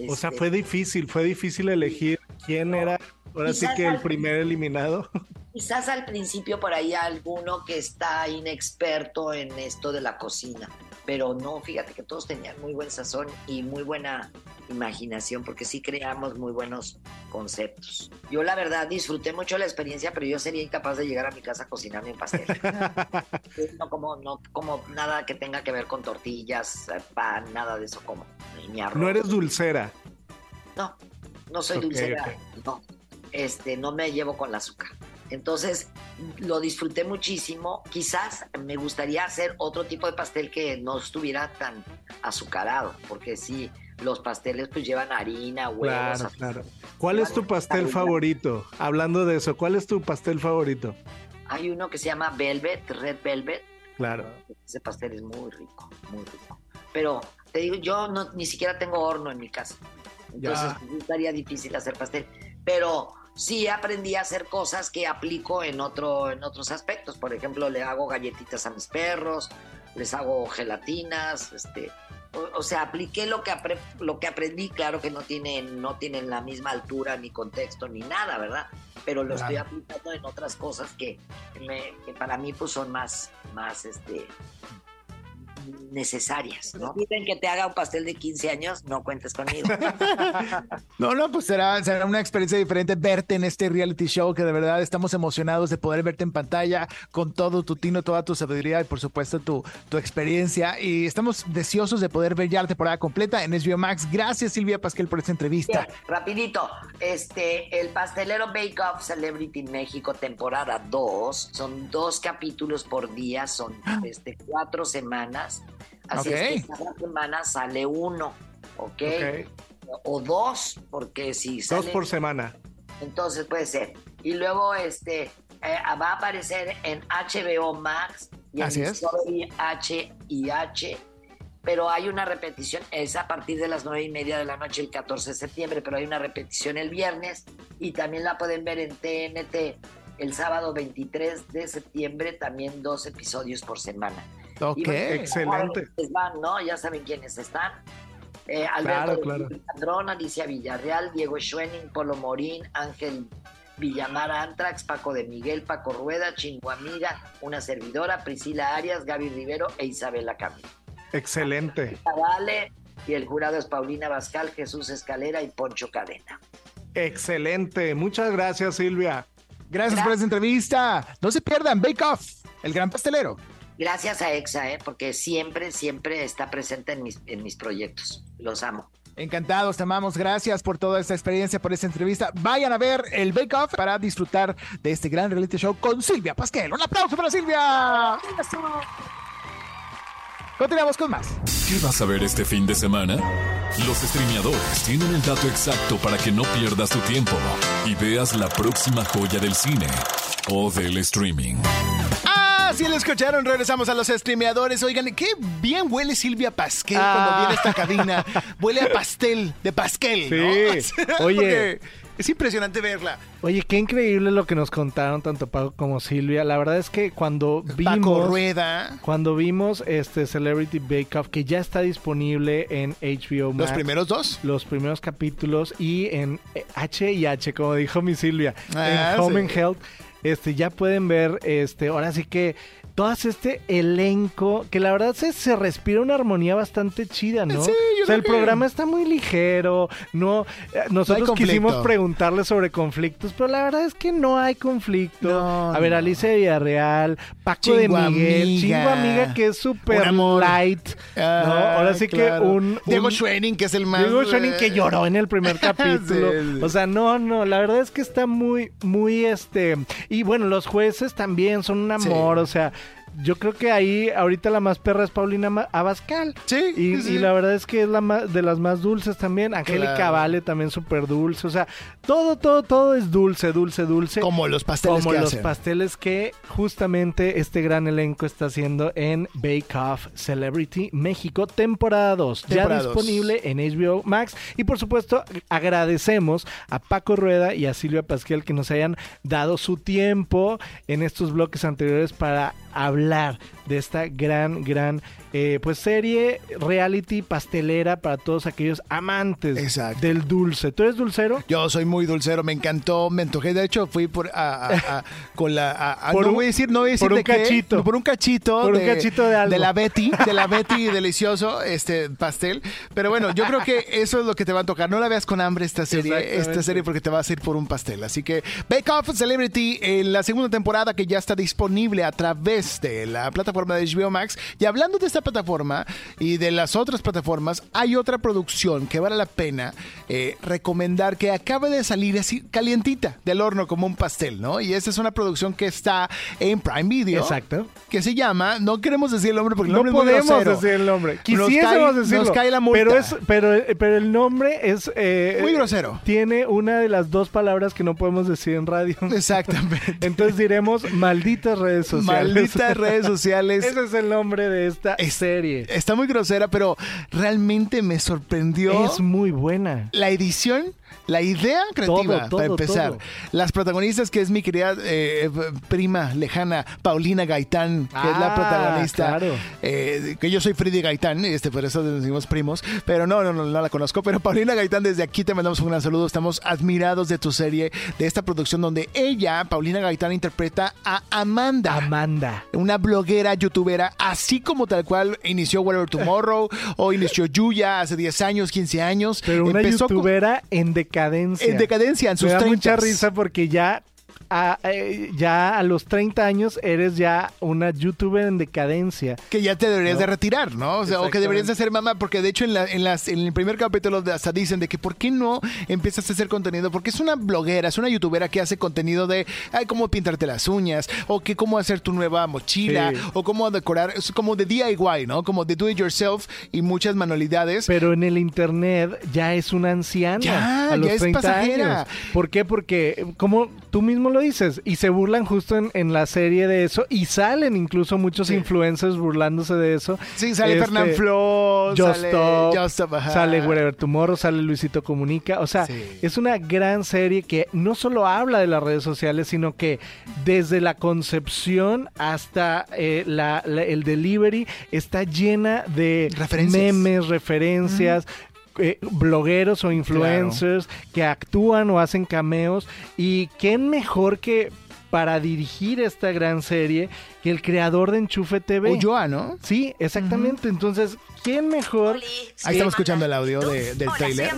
O sea, este, fue difícil, fue difícil elegir quién era, ahora sí que el primer eliminado. <laughs> Quizás al principio por ahí alguno que está inexperto en esto de la cocina. Pero no, fíjate que todos tenían muy buen sazón y muy buena imaginación, porque sí creamos muy buenos conceptos. Yo la verdad disfruté mucho la experiencia, pero yo sería incapaz de llegar a mi casa a cocinarme un pastel. <laughs> no como, no como nada que tenga que ver con tortillas, pan, nada de eso como. Ni arroz. No eres dulcera. No, no soy dulcera. No, este, no me llevo con el azúcar. Entonces, lo disfruté muchísimo. Quizás me gustaría hacer otro tipo de pastel que no estuviera tan azucarado, porque sí, los pasteles pues llevan harina, huevos. Claro, claro. ¿Cuál es tu pastel favorito? Hablando de eso, ¿cuál es tu pastel favorito? Hay uno que se llama Velvet, Red Velvet. Claro. Ese pastel es muy rico, muy rico. Pero te digo, yo no, ni siquiera tengo horno en mi casa. Entonces Ya. estaría difícil hacer pastel. Pero sí aprendí a hacer cosas que aplico en, otro, en otros aspectos. Por ejemplo, le hago galletitas a mis perros, les hago gelatinas, este. O, o sea, apliqué lo que, apre- lo que aprendí, claro que no tienen, no tienen la misma altura, ni contexto, ni nada, ¿verdad? Pero lo estoy aplicando en otras cosas que, me- que para mí pues son más, más este, necesarias, ¿no? Piden que te haga un pastel de 15 años, no cuentes conmigo. <laughs> No, no, pues será, será una experiencia diferente verte en este reality show que de verdad estamos emocionados de poder verte en pantalla con todo tu tino, toda tu sabiduría y por supuesto tu, tu experiencia. Y estamos deseosos de poder ver ya la temporada completa en HBO Max. Gracias Silvia Pasquel por esta entrevista. Bien, rapidito, este, el pastelero Bake Off Celebrity México temporada 2, son dos capítulos por día, son este, cuatro semanas, así es que cada semana sale uno, ¿ok? Ok. O dos, porque si Dos sale... por semana. Entonces puede ser. Y luego este eh, va a aparecer en HBO Max y en Así. Discovery H y H. Pero hay una repetición, es a partir de las nueve y media de la noche el 14 de septiembre, pero hay una repetición el viernes y también la pueden ver en TNT el sábado 23 de septiembre, también dos episodios por semana. Ok. Excelente. ya saben Van, ¿no? Ya saben quiénes están. Eh, Alberto Claro, claro. Andrón, Alicia Villarreal, Diego Schwenning, Polo Morín, Ángel Villamar Antrax, Paco de Miguel, Paco Rueda, Chingo Amiga, una servidora, Priscila Arias, Gaby Rivero e Isabela Camilo. Excelente. Vale, y el jurado es Paulina Bascal, Jesús Escalera y Poncho Cadena. Excelente. Muchas gracias, Silvia. Gracias por esta entrevista. No se pierdan Bake Off, el gran pastelero. Gracias a EXA, ¿eh? porque siempre, siempre está presente en mis, en mis proyectos. Los amo. Encantados, te amamos. Gracias por toda esta experiencia, por esta entrevista. Vayan a ver el Bake Off para disfrutar de este gran reality show con Silvia Pasquel. Un aplauso para Silvia. Continuamos con más. ¿Qué vas a ver este fin de semana? Los streameadores tienen el dato exacto para que no pierdas tu tiempo y veas la próxima joya del cine o del streaming. Ah, sí lo escucharon. Regresamos a los streameadores. Oigan, qué bien huele Silvia Pasquel cuando Ah. viene a esta cabina. Huele a pastel de Pasquel. Sí. <laughs> Oye. Es impresionante verla. Oye, qué increíble lo que nos contaron tanto Paco como Silvia. La verdad es que cuando Paco vimos Rueda. cuando vimos este Celebrity Bake Off que ya está disponible en HBO Max. Los primeros dos. los primeros capítulos y en H y H, como dijo mi Silvia, Ah, en Home sí. and Health, este, ya pueden ver, este, ahora sí que todas este elenco, que la verdad se, se respira una armonía bastante chida, ¿no? Sí, yo o sea, el que- programa está muy ligero, no, eh, nosotros quisimos preguntarle sobre conflictos, pero la verdad es que no hay conflicto. No, A ver. Alicia de Villarreal, Paco de Miguel, amiga. Chingo Amiga, que es súper light, ¿no? Ah, Ahora sí claro. que un... Diego un- Schwenning, que es el más. Diego Schoening que eh, lloró en el primer <laughs> capítulo. Sí, sí. O sea, no, no, la verdad es que está muy, muy este. Y bueno, los jueces también son un amor, o sea. Yo creo que ahí ahorita la más perra es Paulina Abascal. Sí, Y, sí, y la verdad es que es la más, de las más dulces también. Angélica Claro. Vale también súper dulce. O sea, todo, todo, todo es dulce, dulce, dulce. Como los pasteles Como que los hacen. pasteles que justamente este gran elenco está haciendo en Bake Off Celebrity México, temporada 2. Ya dos. disponible en HBO Max. Y por supuesto, agradecemos a Paco Rueda y a Silvia Pasquel que nos hayan dado su tiempo en estos bloques anteriores para hablar hablar de esta gran, gran eh, pues serie reality pastelera para todos aquellos amantes Exacto. del dulce. ¿Tú eres dulcero? Yo soy muy dulcero, me encantó, me antojé. De hecho, fui por a, a- a- con la. Por no un- voy a decir, no voy a decir por un de qué, cachito. por un cachito. Por un cachito de algo. la Betty, de la Betty <laughs> delicioso, este pastel. Pero bueno, yo creo que eso es lo que te va a tocar. No la veas con hambre esta serie, esta serie, porque te vas a ir por un pastel. Así que Bake Off Celebrity en la segunda temporada que ya está disponible a través de la plataforma de HBO Max. Y hablando de esta plataforma y de las otras plataformas, hay otra producción que vale la pena eh, recomendar que acaba de salir así calientita del horno como un pastel, ¿no? Y esta es una producción que está en Prime Video. Exacto. Que se llama, no queremos decir el nombre porque el No nombre es muy podemos decir el nombre. Nos Quisiésemos cae- decirlo. nos cae la multa. Pero, es, pero, pero el nombre es... eh, Muy grosero. Tiene una de las dos palabras que no podemos decir en radio. Exactamente. <laughs> Entonces diremos malditas redes sociales. Malditas redes sociales. Ese es el nombre de esta Es- serie. Está muy grosera, pero realmente me sorprendió. Es muy buena. la edición, la idea creativa, Todo, para empezar. todo. Las protagonistas, que es mi querida eh, prima lejana, Paulina Gaitán, que es la Ah, protagonista. claro. eh, que yo soy Freddy Gaitán, este, por eso decimos primos, pero no, no, no, no la conozco. Pero Paulina Gaitán, desde aquí te mandamos un gran saludo. Estamos admirados de tu serie, de esta producción donde ella, Paulina Gaitán, interpreta a Amanda Amanda. una bloguera, youtubera, así como tal cual inició Whatever Tomorrow o inició Yuya hace 10 años, 15 años. Pero una Empezó con- youtubera en decadencia. en decadencia, en sus Me da 30. mucha risa porque ya a, eh, ya a los 30 años eres ya una youtuber en decadencia. Que ya te deberías No. de retirar, ¿no? O sea, o que deberías de ser mamá, porque de hecho en, la- en las, en el primer capítulo hasta dicen de que ¿por qué no empiezas a hacer contenido? Porque es una bloguera, es una youtubera que hace contenido de ay, cómo pintarte las uñas, o que cómo hacer tu nueva mochila, Sí. o cómo decorar, es como de DIY, ¿no? Como de do it yourself y muchas manualidades. Pero en el internet ya es una anciana Ya, a los ya es 30 pasajera. años. ¿Por qué? Porque, como tú mismo lo dices, y se burlan justo en, en la serie de eso, y salen incluso muchos Sí. influencers burlándose de eso. Sí, sale Este, Fernán Flo, sale Just sale Wherever Tomorrow, sale Luisito Comunica. O sea, Sí. es una gran serie que no solo habla de las redes sociales, sino que desde la concepción hasta eh, la- la- el delivery está llena de Referencias. memes, referencias. Eh, blogueros o influencers que actúan o hacen cameos. Y quién mejor que para dirigir esta gran serie que el creador de Enchufe TV. Ulloa, ¿no? Sí, exactamente. Entonces, ¿quién mejor? Ahí estamos escuchando el audio de- del trailer.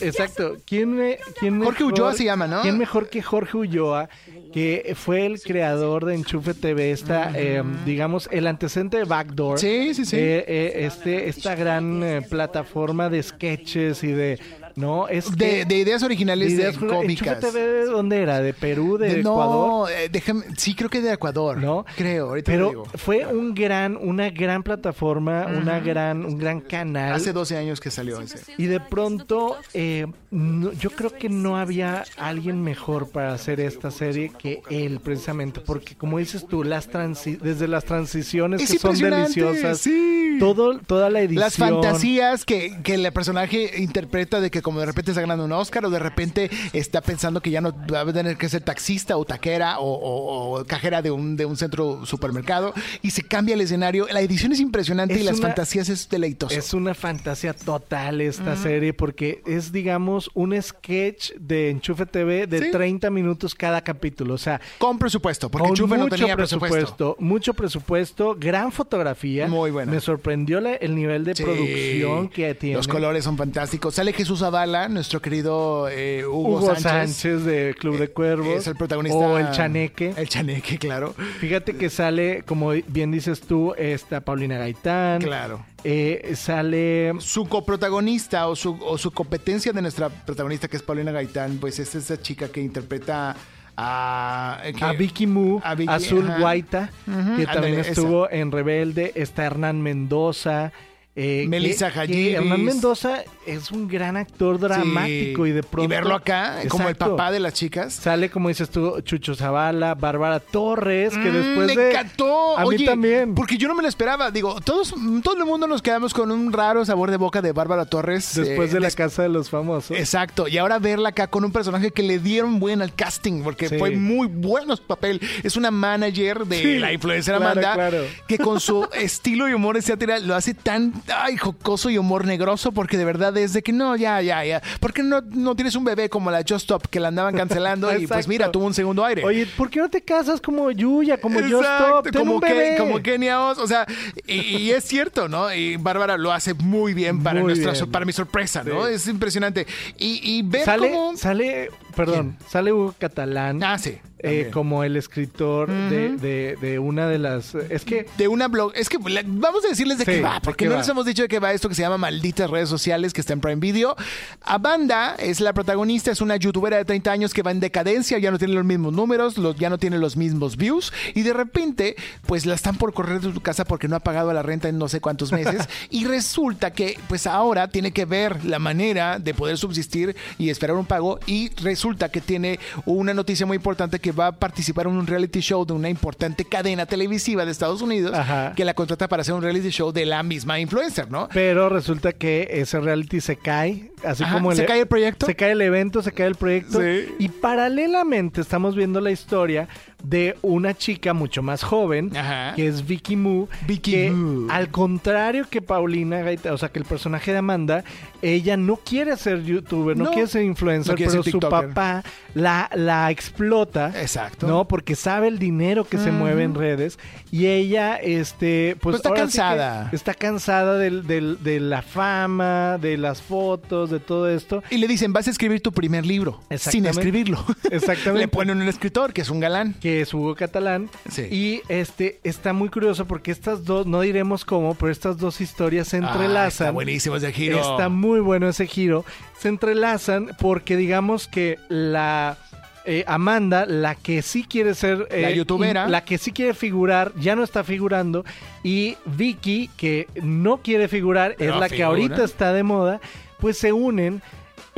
Exacto. ¿Quién, me, quién Jorge mejor- Ulloa se llama, ¿no? ¿Quién mejor que Jorge Ulloa, que fue el creador de Enchufe TV, esta, eh, digamos, el antecedente de Backdoor? Sí, sí, sí. Eh, eh, este, esta gran eh, plataforma de sketches y de... No, es De, que- de ideas originales de, ideas- cómicas. TV, ¿de dónde era? ¿De Perú? ¿De, De- Ecuador? no, eh, déjame, sí creo que de Ecuador. ¿no? Creo, ahorita te Pero digo. fue un gran, una gran plataforma, una gran, un gran canal. Hace 12 años que salió ese. Y de pronto, eh, no- yo creo que no había alguien mejor para hacer esta serie que él, precisamente, porque como dices tú, las transi- desde las transiciones Es que son deliciosas, sí. todo, toda la edición, Las fantasías que, que el personaje interpreta de que como de repente está ganando un Oscar o de repente está pensando que ya no va a tener que ser taxista o taquera o, o- o cajera de un, de un centro supermercado y se cambia el escenario. La edición es impresionante Es y las una- fantasías es deleitoso. Es una fantasía total esta serie porque es, digamos, un sketch de Enchufe TV de Sí. 30 minutos cada capítulo. O sea, Con presupuesto, porque con Chufe no tenía presupuesto. mucho presupuesto, gran fotografía. Muy buena. Me sorprendió la- el nivel de Sí. producción que tiene. Los colores son fantásticos. Sale Jesús Nuestro querido eh, Hugo, Hugo Sánchez. Sánchez, de Club de Cuervos. Es el protagonista. O el Chaneque. El Chaneque, claro. Fíjate que sale, como bien dices tú, esta Paulina Gaitán. Claro. Eh, sale Su coprotagonista o su, o su competencia de nuestra protagonista, que es Paulina Gaitán, pues es esa chica que interpreta a... eh, que- a Vicky Mu, a Vicky, Azul ajá. Guaita, Ujú, que también estuvo en Rebelde. Está Hernán Mendoza. Eh, Melissa Hayiris. Hernán Mendoza es un gran actor dramático Sí. y de pronto... Y verlo acá, como el papá de las chicas. Sale, como dices tú, Chucho Zavala, Bárbara Torres, que Mm, después me de... encantó. A mí también. Porque yo no me lo esperaba. Digo, todos, todo el mundo nos quedamos con un raro sabor de boca de Bárbara Torres. Después eh, de la des- Casa de los Famosos. Exacto, y ahora verla acá con un personaje que le dieron buen al casting, porque Sí. fue muy bueno su papel. Es una manager de Sí, la influencer claro, Amanda, claro. que con su <laughs> estilo y humor, etcétera, lo hace tan ay, jocoso y humor negroso, porque de verdad es de que no, ya, ya, ya. ¿Por qué no, no tienes un bebé como la Just Stop que la andaban cancelando y pues mira, tuvo un segundo aire? Oye, ¿por qué no te casas como Yuya, como Just Exacto, Stop? Ten como, bebé. como Kenia Oz, o sea, y, y es cierto, ¿no? Y Bárbara lo hace muy bien para Muy nuestra bien. para mi sorpresa, ¿no? Sí. Es impresionante. Y, y ver Sale, cómo... sale, perdón, sale Hugo Catalán. Ah, sí. Eh, como el escritor de, de- de una de las... Es que de una blog. Es que la- vamos a decirles de Sí, qué va, ¿de porque qué no va? les hemos dicho de qué va esto que se llama Malditas Redes Sociales, que está en Prime Video. Amanda es la protagonista, es una youtuber de 30 años que va en decadencia, ya no tiene los mismos números, los, ya no tiene los mismos views, y de repente, pues la están por correr de su casa porque no ha pagado la renta en no sé cuántos meses, <laughs> y resulta que, pues ahora tiene que ver la manera de poder subsistir y esperar un pago, y resulta que tiene una noticia muy importante que va a participar en un reality show de una importante cadena televisiva de Estados Unidos Ajá. que la contrata para hacer un reality show de la misma influencer, ¿no? Pero resulta que ese reality se cae, así Ajá, como ¿se cae el proyecto? Se cae el evento, se cae el proyecto. Sí. Y paralelamente estamos viendo la historia de una chica mucho más joven, Ajá. que es Vicky Moo, Vicky que Moo. al contrario que Paulina Gaita, o sea, que el personaje de Amanda, ella no quiere ser youtuber, no, No. quiere ser influencer, No quiere pero ser su papá la, la explota. Exacto. ¿No? Porque sabe el dinero que se mueve en redes y ella, este, pues Pues está sí cansada. está cansada del, del- de la fama, de las fotos, de todo esto. Y le dicen, vas a escribir tu primer libro sin escribirlo. <laughs> Exactamente. le ponen un escritor que es un galán. que es Hugo Catalán. Sí. Y este está muy curioso porque estas dos, no diremos cómo, pero estas dos historias se Ah, entrelazan. está buenísimo ese giro. Está muy bueno ese giro. Se entrelazan porque digamos que la eh, Amanda, la que sí quiere ser La eh, youtubera. la que sí quiere figurar, ya no está figurando. Y Vicky, que no quiere figurar, Pero es la que ahorita está de moda, pues se unen.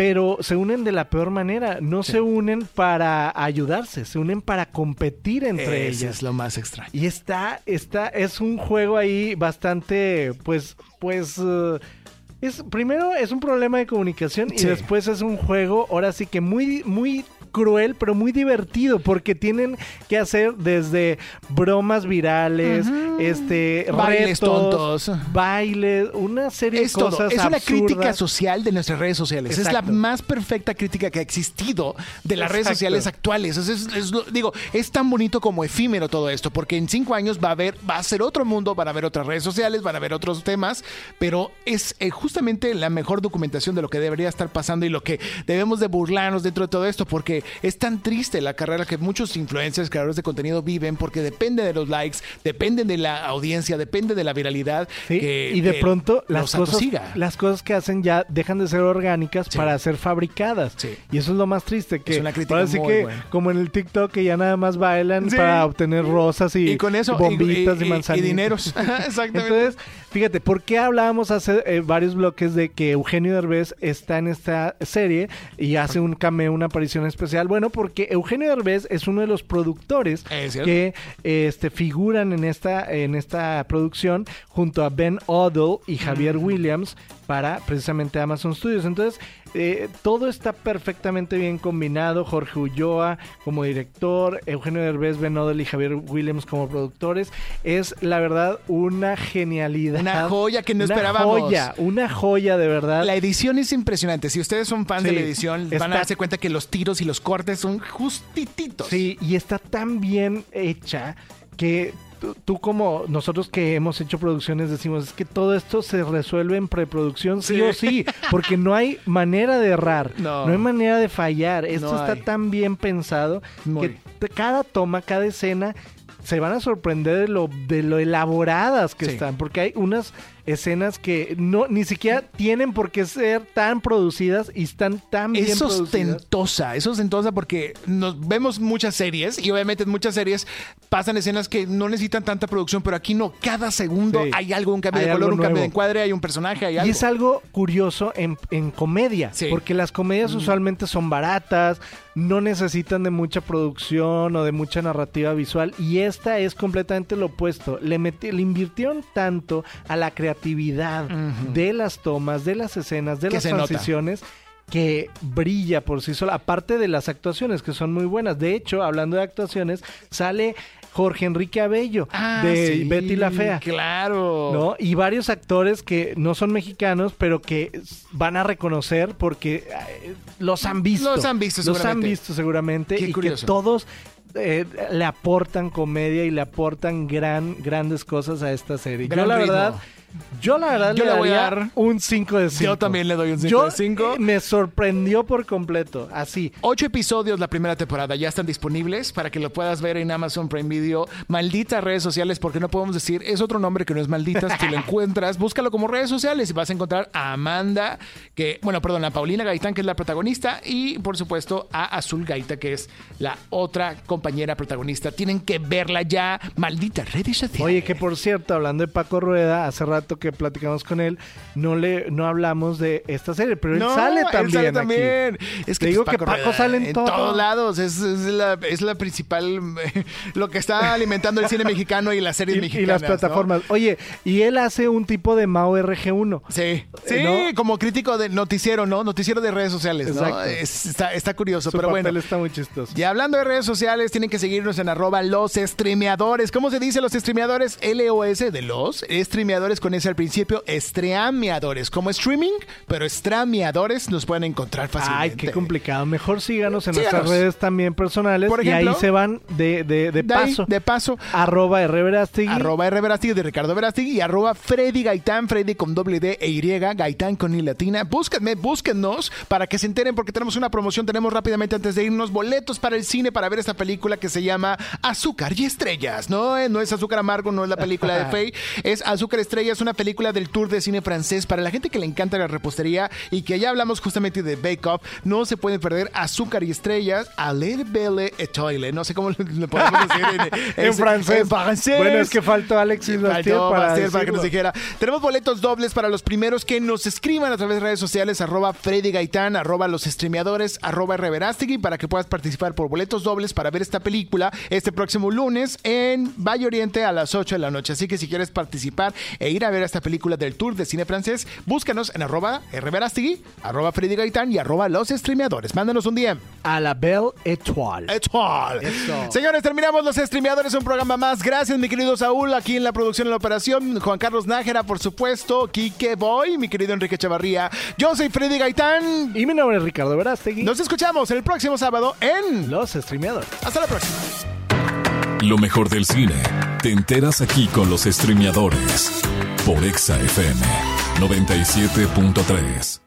Pero se unen de la peor manera, no se unen para ayudarse, se unen para competir entre Ese ellas. es lo más extraño. Y está, está, es un juego ahí bastante, pues, pues, eh, es, primero es un problema de comunicación y después es un juego, ahora sí que muy, muy cruel, pero muy divertido, porque tienen que hacer desde bromas virales, este, Bailes retos, tontos. bailes, una serie Es de todo. cosas Es una crítica social de nuestras redes sociales. Es la más perfecta crítica que ha existido de las redes sociales actuales. Es, es- es lo- digo, es tan bonito como efímero todo esto, porque en cinco años va a haber, va a ser otro mundo, van a haber otras redes sociales, van a haber otros temas, pero es eh, justamente la mejor documentación de lo que debería estar pasando y lo que debemos de burlarnos dentro de todo esto, porque es tan triste la carrera que muchos influencers, creadores de contenido viven, porque depende de los likes, depende de la audiencia, depende de la viralidad. Sí, que- y de que pronto las cosas, atosiga. las cosas que hacen ya dejan de ser orgánicas Sí. para ser fabricadas. Sí. Y eso es lo más triste, que Es una crítica muy que buena. como en el TikTok que ya nada más bailan para obtener rosas y, y con eso y bombitas y, y, manzanitas. dineros. <laughs> Exactamente. Entonces, fíjate, ¿por qué hablábamos hace eh, varios bloques de que Eugenio Derbez está en esta serie y hace un cameo, una aparición especial? Bueno, porque Eugenio Derbez es uno de los productores Es que este, figuran en esta, en esta producción junto a Ben Odell y Javier Williams para precisamente Amazon Studios. Entonces, eh, todo está perfectamente bien combinado. Jorge Ulloa como director, Eugenio Derbez, Ben Odell y Javier Williams como productores. Es, la verdad, una genialidad. Una joya que no Una esperábamos. joya, una joya de verdad. La edición es impresionante. Si ustedes son fans de la edición, van está- a darse cuenta que los tiros y los cortes son justititos. Sí, y está tan bien hecha que tú, tú como nosotros que hemos hecho producciones decimos es que todo esto se resuelve en preproducción sí, Sí. o sí, porque no hay manera de errar, <laughs> No. no, hay manera de fallar. Esto No está hay. tan bien pensado Muy. que cada toma, cada escena se van a sorprender de lo, de lo elaboradas que Sí. están, porque hay unas escenas que no ni siquiera tienen por qué ser tan producidas y están tan bien Es producidas. ostentosa, es ostentosa porque nos vemos muchas series y obviamente en muchas series pasan escenas que no necesitan tanta producción, pero aquí no, cada segundo Sí. hay algo, un cambio Hay de color, un cambio de encuadre, hay un personaje, hay Y algo. es algo curioso en, en comedia, Sí. porque las comedias usualmente son baratas, no necesitan de mucha producción o de mucha narrativa visual, y esta es completamente lo opuesto. Le, meti- le invirtieron tanto a la creatividad de las tomas, de las escenas, de Que las nota. transiciones. que brilla por sí sola, aparte de las actuaciones que son muy buenas. De hecho, hablando de actuaciones, sale Jorge Enrique Abello Ah, de sí, Betty la Fea. Claro. ¿no? Y varios actores que no son mexicanos, pero que van a reconocer porque eh, los han visto. Los han visto Los han seguramente. visto seguramente. Qué y curioso. que todos eh, le aportan comedia y le aportan gran, grandes cosas a esta serie. Gran yo la ritmo. verdad, yo la verdad Yo le le voy a dar- un 5 de 5. Yo también le doy un 5 Yo, de 5. eh, me sorprendió por completo, así. Ocho episodios la primera temporada ya están disponibles para que lo puedas ver en Amazon Prime Video. Malditas redes sociales, porque no podemos decir, es otro nombre que no es malditas. Si lo <laughs> encuentras, búscalo como redes sociales y vas a encontrar a Amanda, que, bueno, perdón, a Paulina Gaitán, que es la protagonista, y por supuesto a Azul Gaita, que es la otra compañera protagonista. Tienen que verla ya. Malditas redes sociales. Oye, que por cierto, hablando de Paco Rueda, hace rato que platicamos con él, no le no hablamos de esta serie, pero él sale él también. sale aquí. también. Es que Te digo pues, que Paco sale en en todo. todos lados. Es, es la, es la principal, <laughs> lo que está alimentando el cine mexicano y las series Y, mexicanas. y las ¿no? plataformas. Oye, y él hace un tipo de Mao RG1. Sí, sí, ¿no? como crítico de noticiero, ¿no? Noticiero de redes sociales. Exacto. Es- está, está curioso, Su pero papel bueno. está muy chistoso. Y hablando de redes sociales, tienen que seguirnos en arroba los streameadores. ¿Cómo se dice los streameadores? L-O-S de los streameadores con ese al principio, streameadores. Como streaming, pero streameadores nos pueden encontrar fácilmente. Ay, qué complicado. Mejor síganos en Síganos. nuestras redes también personales. Por y ahí se van de, de, de De ahí, paso. de paso. Arroba R. Verástegui. Arroba R. Verástegui de Ricardo Verástegui y arroba Freddy Gaitán, Freddy con doble D e Y, Gaitán con I latina. Búsquenme, búsquennos para que se enteren porque tenemos una promoción, tenemos rápidamente antes de irnos boletos para el cine para ver esta película que se llama Azúcar y Estrellas. No, Eh, no es Azúcar Amargo, no es la película de <laughs> Faye, es Azúcar Estrellas, una película del tour de cine francés para la gente que le encanta la repostería y que ya hablamos justamente de Bake Off. No se pueden perder Azúcar y Estrellas, a Little Belle Etoile. No sé cómo le podemos <laughs> decir en, En francés. En francés. Bueno, es que faltó Alexis Bastier Faltó para, Bastier para que nos dijera. Tenemos boletos dobles para los primeros que nos escriban a través de redes sociales, arroba Freddy Gaitán, arroba los streameadores, arroba Reverástegui, para que puedas participar por boletos dobles para ver esta película este próximo lunes en Valle Oriente a las 8 de la noche. Así que si quieres participar e ir a ver esta película del tour de cine francés, búscanos en arroba Reverástegui, arroba Freddy Gaitán y arroba los streameadores. Mándanos un DM. A la Belle Étoile. Etoile. Eso. Señores, terminamos los streameadores, un programa más. Gracias, mi querido Saúl, aquí en la producción y la operación. Juan Carlos Nájera, por supuesto. Quique Boy, mi querido Enrique Chavarría. Yo soy Freddy Gaitán. Y mi nombre es Ricardo Verástegui. Nos escuchamos el próximo sábado en. Los streameadores. Hasta la próxima. Lo mejor del cine. Te enteras aquí con los streameadores. Por Exa FM 97.3.